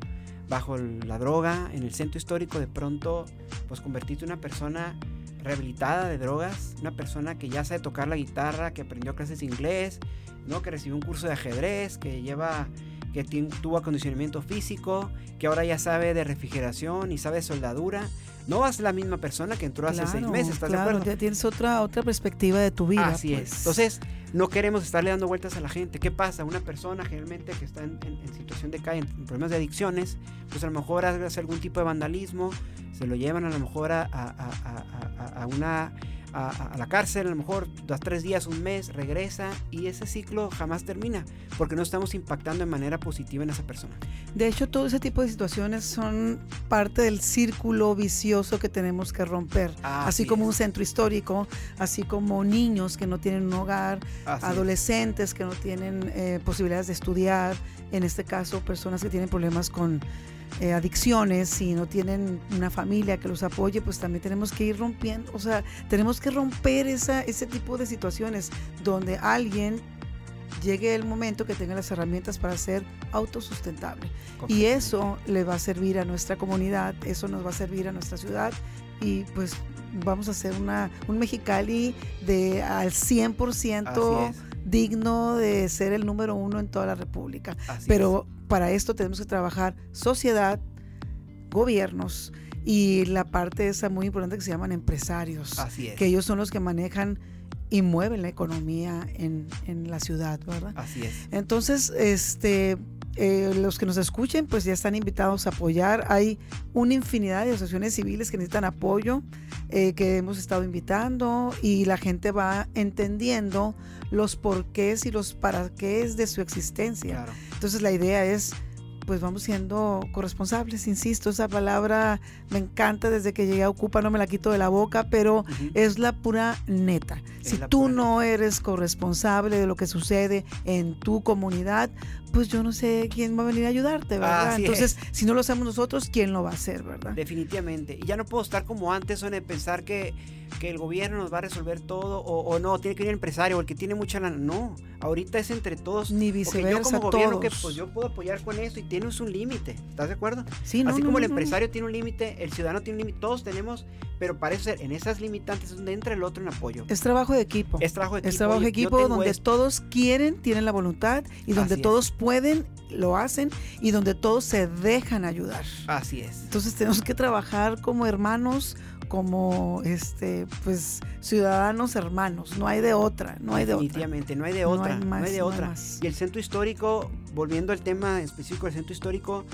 bajo la droga en el centro histórico, de pronto, pues convertirte en una persona rehabilitada de drogas, una persona que ya sabe tocar la guitarra, que aprendió clases de inglés, ¿no? que recibió un curso de ajedrez, que lleva que tuvo acondicionamiento físico, que ahora ya sabe de refrigeración y sabe soldadura. No es la misma persona que entró hace seis meses, ¿estás claro, de acuerdo? Ya tienes otra, otra perspectiva de tu vida. Así es. Pues. Entonces, no queremos estarle dando vueltas a la gente. ¿Qué pasa? Una persona generalmente que está en, situación de calle, en problemas de adicciones, pues a lo mejor hace algún tipo de vandalismo, se lo llevan a lo mejor a, a una a, la cárcel, a lo mejor dos, tres días, un mes, regresa y ese ciclo jamás termina porque no estamos impactando de manera positiva en esa persona. De hecho, todo ese tipo de situaciones son parte del círculo vicioso que tenemos que romper, así, como un centro histórico, así como niños que no tienen un hogar, adolescentes que no tienen eh, posibilidades de estudiar, en este caso personas que tienen problemas con eh, adicciones, y no tienen una familia que los apoye, pues también tenemos que ir rompiendo, o sea, tenemos que romper esa, ese tipo de situaciones donde alguien llegue el momento que tenga las herramientas para ser autosustentable. Y eso le va a servir a nuestra comunidad, eso nos va a servir a nuestra ciudad y pues vamos a hacer una, un Mexicali de al 100% digno de ser el número uno en toda la República. Pero para esto tenemos que trabajar sociedad, gobiernos y la parte esa muy importante que se llaman empresarios. Que ellos son los que manejan y mueven la economía en, en la ciudad, ¿verdad? Así es. Entonces, este, eh, los que nos escuchen, pues ya están invitados a apoyar. Hay una infinidad de asociaciones civiles que necesitan apoyo, eh, que hemos estado invitando y la gente va entendiendo los porqués y los para qué es de su existencia. Entonces la idea es pues vamos siendo corresponsables, insisto, esa palabra me encanta desde que llegué a Ocupa, no me la quito de la boca, pero es la pura neta. si tú no eres corresponsable de lo que sucede en tu comunidad, pues yo no sé quién va a venir a ayudarte, ¿verdad? Entonces, si no lo hacemos nosotros, ¿quién lo va a hacer, verdad? Definitivamente. Y ya no puedo estar como antes, o de pensar que que el gobierno nos va a resolver todo o, no, tiene que venir el empresario o el que tiene mucha lana. No, ahorita es entre todos. Ni viceversa. Porque yo como gobierno que pues yo puedo apoyar con esto y tienes un límite, ¿estás de acuerdo? Sí, Así como el empresario tiene un límite, el ciudadano tiene un límite, todos tenemos, pero parece ser en esas limitantes es donde entra el otro en apoyo. Es trabajo de equipo. Es trabajo de equipo. Es trabajo de equipo donde todos quieren, tienen la voluntad y donde todos pueden lo hacen y donde todos se dejan ayudar. Así es. Entonces tenemos que trabajar como hermanos, como este pues ciudadanos hermanos, no hay de otra, no hay de otra. Definitivamente, no hay de otra, no hay, de otra. y el centro histórico, volviendo al tema específico del centro histórico,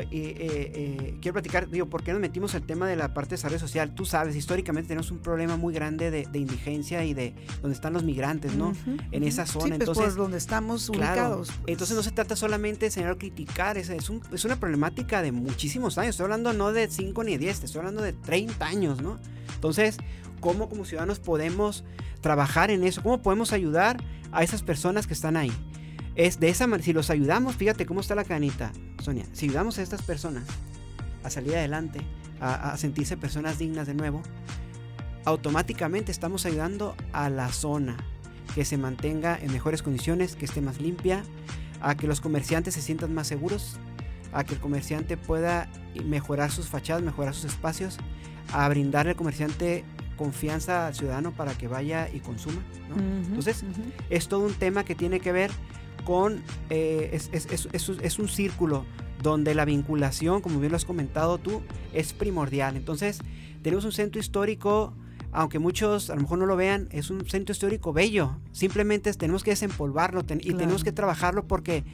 eh, eh, quiero platicar, digo, ¿por qué nos metimos el tema de la parte de desarrollo social? Tú sabes, históricamente tenemos un problema muy grande de, indigencia y de donde están los migrantes, ¿no? en esa zona. Sí, pues, entonces, donde estamos ubicados. Pues. Entonces no se trata solamente de señalar criticar, es, es, es, una problemática de muchísimos años. Estoy hablando no de 5 ni de 10, estoy hablando de 30 años, ¿no? Entonces, ¿cómo como ciudadanos podemos trabajar en eso? ¿Cómo podemos ayudar a esas personas que están ahí? Es de esa manera, si los ayudamos, fíjate cómo está la canita, Sonia, si ayudamos a estas personas a salir adelante, a, sentirse personas dignas de nuevo, automáticamente estamos ayudando a la zona que se mantenga en mejores condiciones, que esté más limpia, a que los comerciantes se sientan más seguros, a que el comerciante pueda mejorar sus fachadas, mejorar sus espacios, a brindarle al comerciante confianza al ciudadano para que vaya y consuma. Entonces, es todo un tema que tiene que ver con, eh, es, es, es, es, un círculo donde la vinculación, como bien lo has comentado tú, es primordial. Entonces, tenemos un centro histórico, aunque muchos a lo mejor no lo vean, es un centro histórico bello. Simplemente tenemos que desempolvarlo y tenemos que trabajarlo porque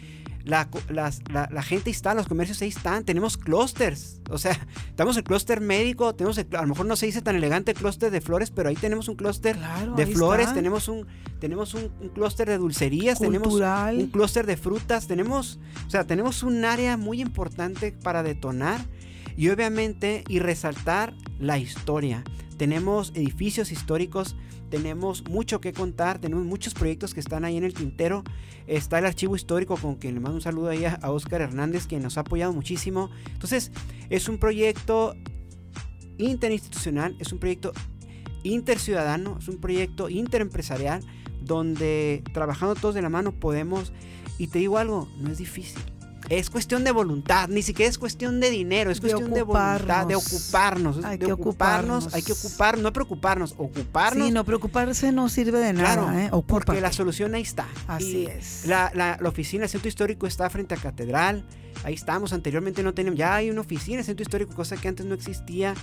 la, la, gente está, los comercios ahí están, tenemos clústeres, o sea, tenemos el clúster médico, tenemos a lo mejor no se dice tan elegante el clúster de flores, pero ahí tenemos un clúster de flores, tenemos un tenemos un, clúster de dulcerías, tenemos un clúster de frutas, tenemos, o sea, tenemos un área muy importante para detonar y obviamente y resaltar la historia. Tenemos edificios históricos, tenemos mucho que contar, tenemos muchos proyectos que están ahí en el tintero. Está el archivo histórico con quien le mando un saludo ahí a, Oscar Hernández, quien nos ha apoyado muchísimo. Entonces, es un proyecto interinstitucional, es un proyecto interciudadano, es un proyecto interempresarial donde trabajando todos de la mano podemos, y te digo algo, no es difícil. Es cuestión de voluntad, ni siquiera es cuestión de dinero, es cuestión de voluntad, de ocuparnos, hay de que ocuparnos, hay que ocupar, no preocuparnos, ocuparnos. Sí, no preocuparse no sirve de nada, ¿eh? porque la solución ahí está. Así es. La, la, la, oficina del centro histórico está frente a catedral, ahí estamos, anteriormente no teníamos, ya hay una oficina del centro histórico, cosa que antes no existía.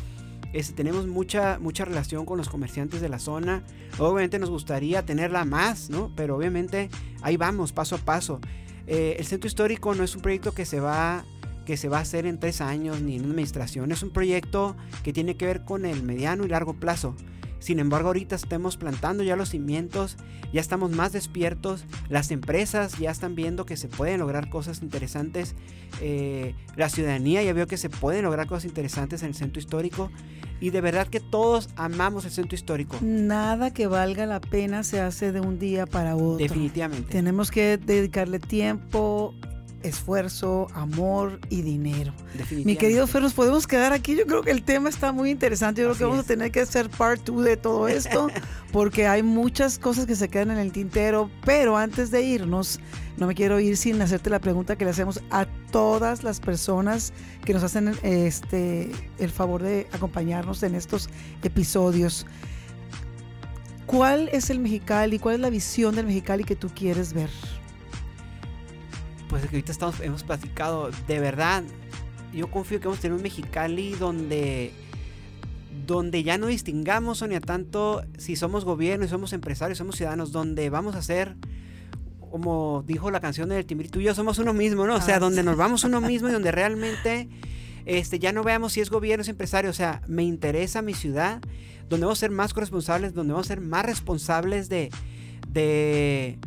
Este, tenemos mucha, mucha relación con los comerciantes de la zona. Obviamente nos gustaría tenerla más, ¿no? Pero obviamente ahí vamos, paso a paso. Eh, el centro histórico no es un proyecto que se va que se va a hacer en tres años ni en una administración. Es un proyecto que tiene que ver con el mediano y largo plazo. Sin embargo, ahorita estamos plantando ya los cimientos, ya estamos más despiertos, las empresas ya están viendo que se pueden lograr cosas interesantes, eh, la ciudadanía ya vio que se pueden lograr cosas interesantes en el centro histórico y de verdad que todos amamos el centro histórico. Nada que valga la pena se hace de un día para otro. Definitivamente. Tenemos que dedicarle tiempo, esfuerzo, amor y dinero. Mi querido Fer, nos podemos quedar aquí. Yo creo que el tema está muy interesante. Yo creo que vamos a tener que hacer part 2 de todo esto porque hay muchas cosas que se quedan en el tintero. Pero antes de irnos, no me quiero ir sin hacerte la pregunta que le hacemos a todas las personas que nos hacen este, el favor de acompañarnos en estos episodios. ¿Cuál es el Mexicali? ¿Cuál es la visión del Mexicali que tú quieres ver? Pues que ahorita estamos, hemos platicado, de verdad, yo confío que vamos a tener un Mexicali donde, donde ya no distingamos, Sonia, tanto si somos gobierno, si somos empresarios, somos ciudadanos, donde vamos a ser, como dijo la canción del Timbiri, tú y yo somos uno mismo, ¿no? O sea, ah, donde nos vamos uno mismo y donde realmente este, ya no veamos si es gobierno es empresario, o sea, me interesa mi ciudad, donde vamos a ser más corresponsables, donde vamos a ser más responsables de, de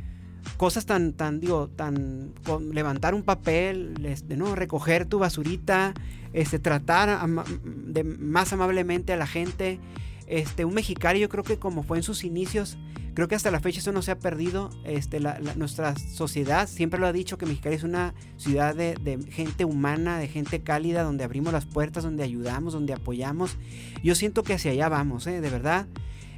cosas tan, tan, digo, tan, levantar un papel, este, ¿no? recoger tu basurita, este, tratar de más amablemente a la gente. Este, un mexicano, yo creo que como fue en sus inicios, creo que hasta la fecha eso no se ha perdido. Este, nuestra sociedad siempre lo ha dicho que Mexicali es una ciudad de, gente humana, de gente cálida, donde abrimos las puertas, donde ayudamos, donde apoyamos. Yo siento que hacia allá vamos, ¿eh? de verdad.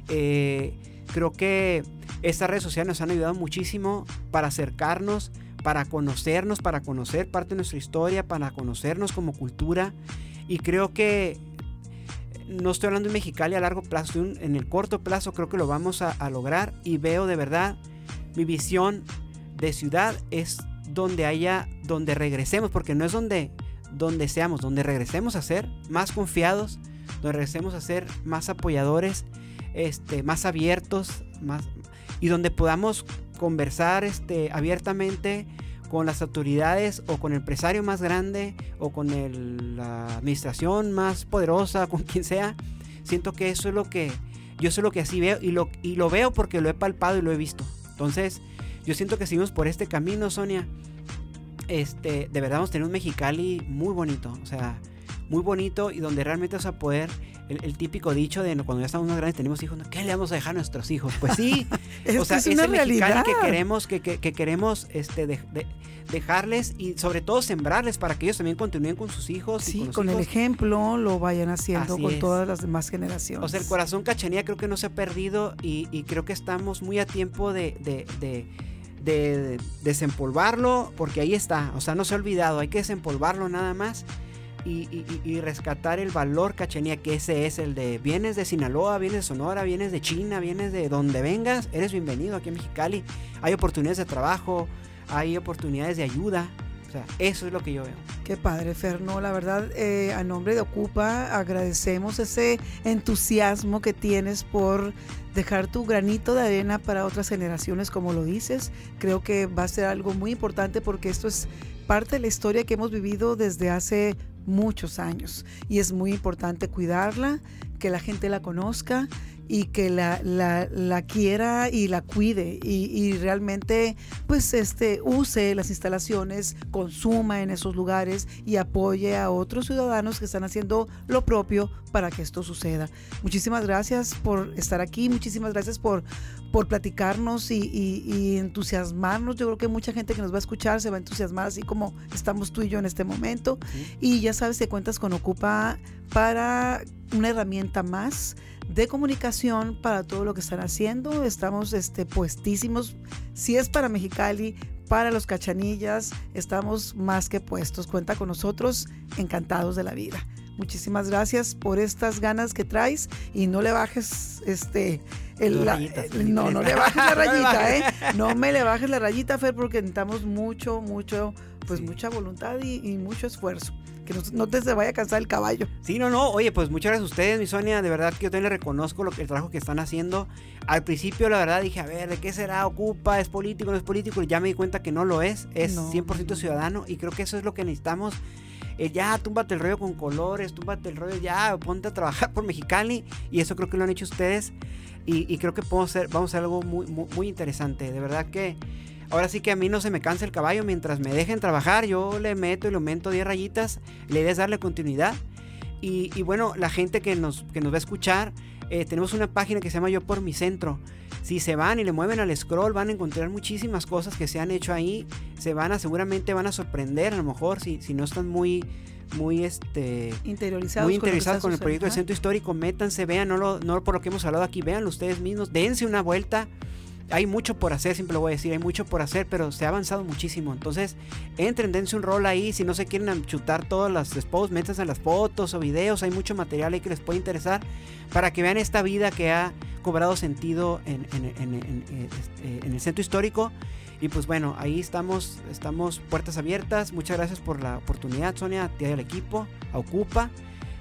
Eh, Creo que estas redes sociales nos han ayudado muchísimo para acercarnos, para conocernos, para conocer parte de nuestra historia, para conocernos como cultura. Y creo que no estoy hablando de Mexicali a largo plazo, en el corto plazo creo que lo vamos a, lograr y veo de verdad mi visión de ciudad es donde haya, donde regresemos, porque no es donde, donde seamos, donde regresemos a ser más confiados, donde regresemos a ser más apoyadores este, más abiertos y donde podamos conversar este, abiertamente con las autoridades o con el empresario más grande o con la administración más poderosa, con quien sea. Siento que eso es lo que yo sé lo que así veo y lo, y lo veo porque lo he palpado y lo he visto. Entonces, yo siento que seguimos por este camino, Sonia. Este, de verdad vamos a tener un Mexicali muy bonito, o sea, muy bonito y donde realmente vas a poder el, típico dicho de cuando ya estamos más grandes tenemos hijos, ¿qué le vamos a dejar a nuestros hijos? Pues sí, o sea, es ese realidad. que queremos, que, que, queremos este, de, dejarles y sobre todo sembrarles para que ellos también continúen con sus hijos. Sí, con, el ejemplo lo vayan haciendo con todas las demás generaciones. O sea, el corazón cachanía creo que no se ha perdido y, y creo que estamos muy a tiempo de de desempolvarlo, porque ahí está, o sea, no se ha olvidado, hay que desempolvarlo nada más y, rescatar el valor cachenía, que ese es el de vienes de Sinaloa, vienes de Sonora, vienes de China, vienes de donde vengas, eres bienvenido aquí en Mexicali. Hay oportunidades de trabajo, hay oportunidades de ayuda. O sea, eso es lo que yo veo. Qué padre, Ferno. La verdad, eh, a nombre de Ocupa, agradecemos ese entusiasmo que tienes por dejar tu granito de arena para otras generaciones, como lo dices. Creo que va a ser algo muy importante porque esto es parte de la historia que hemos vivido desde hace muchos años. Y es muy importante cuidarla, que la gente la conozca y que la, la, quiera y la cuide y, realmente pues este use las instalaciones, consuma en esos lugares y apoye a otros ciudadanos que están haciendo lo propio para que esto suceda. Muchísimas gracias por estar aquí, muchísimas gracias por, por platicarnos y, entusiasmarnos. Yo creo que mucha gente que nos va a escuchar se va a entusiasmar así como estamos tú y yo en este momento. Y ya sabes que cuentas con Ocupa para una herramienta más de comunicación para todo lo que están haciendo. Estamos este, puestísimos. Si es para Mexicali, para los cachanillas. Estamos más que puestos. Cuenta con nosotros, encantados de la vida. Muchísimas gracias por estas ganas que traes y no le bajes este el, no, no le bajes la rayita, ¿eh? No me le bajes la rayita, Fer, porque necesitamos mucho, mucho, pues mucha voluntad y, mucho esfuerzo que no, te se vaya a cansar el caballo. Sí, no, no. Oye, pues muchas gracias a ustedes, mi Sonia. De verdad que yo también le reconozco lo que, el trabajo que están haciendo. Al principio, la verdad, dije, a ver, ¿de qué será? ¿Ocupa? ¿Es político? ¿No es político? Y ya me di cuenta que no lo es. Es 100% ciudadano. Y creo que eso es lo que necesitamos eh, ya, túmbate el rollo con colores, túmbate el rollo, ya, ponte a trabajar por Mexicali. Y eso creo que lo han hecho ustedes. Y, creo que podemos hacer, vamos a hacer algo muy, muy, interesante. De verdad que ahora sí que a mí no se me cansa el caballo. Mientras me dejen trabajar, yo le meto y lo aumento 10 rayitas. La idea es darle continuidad. Y, bueno, la gente que nos, que nos va a escuchar, eh, tenemos una página que se llama Yo por mi centro. Si se van y le mueven al scroll, van a encontrar muchísimas cosas que se han hecho ahí. Se van a, seguramente van a sorprender, a lo mejor, si, si no están muy muy este interiorizados, muy interesados con, el proyecto del centro histórico, métanse, vean, no, lo, no por lo que hemos hablado aquí, vean ustedes mismos, dense una vuelta. Hay mucho por hacer, siempre lo voy a decir, hay mucho por hacer, pero se ha avanzado muchísimo. Entonces, entren, dense un rol ahí. Si no se quieren chutar todas las posts, métanse en las fotos o videos. Hay mucho material ahí que les puede interesar para que vean esta vida que ha cobrado sentido en, este, en, el centro histórico. Y pues bueno, ahí estamos, estamos puertas abiertas. Muchas gracias por la oportunidad, Sonia, a ti al equipo, a Ocupa.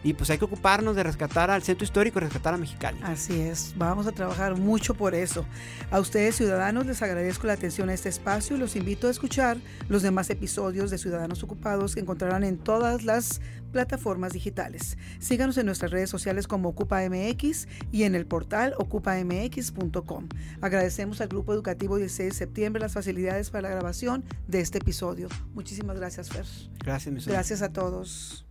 Y pues hay que ocuparnos de rescatar al centro histórico y rescatar a Mexicali. Así es, vamos a trabajar mucho por eso. A ustedes ciudadanos les agradezco la atención a este espacio y los invito a escuchar los demás episodios de Ciudadanos Ocupados que encontrarán en todas las plataformas digitales. Síganos en nuestras redes sociales como OcupaMX y en el portal ocupamx.com. Agradecemos al Grupo Educativo 16 de septiembre las facilidades para la grabación de este episodio. Muchísimas gracias, Fer. Gracias, Gracias a todos.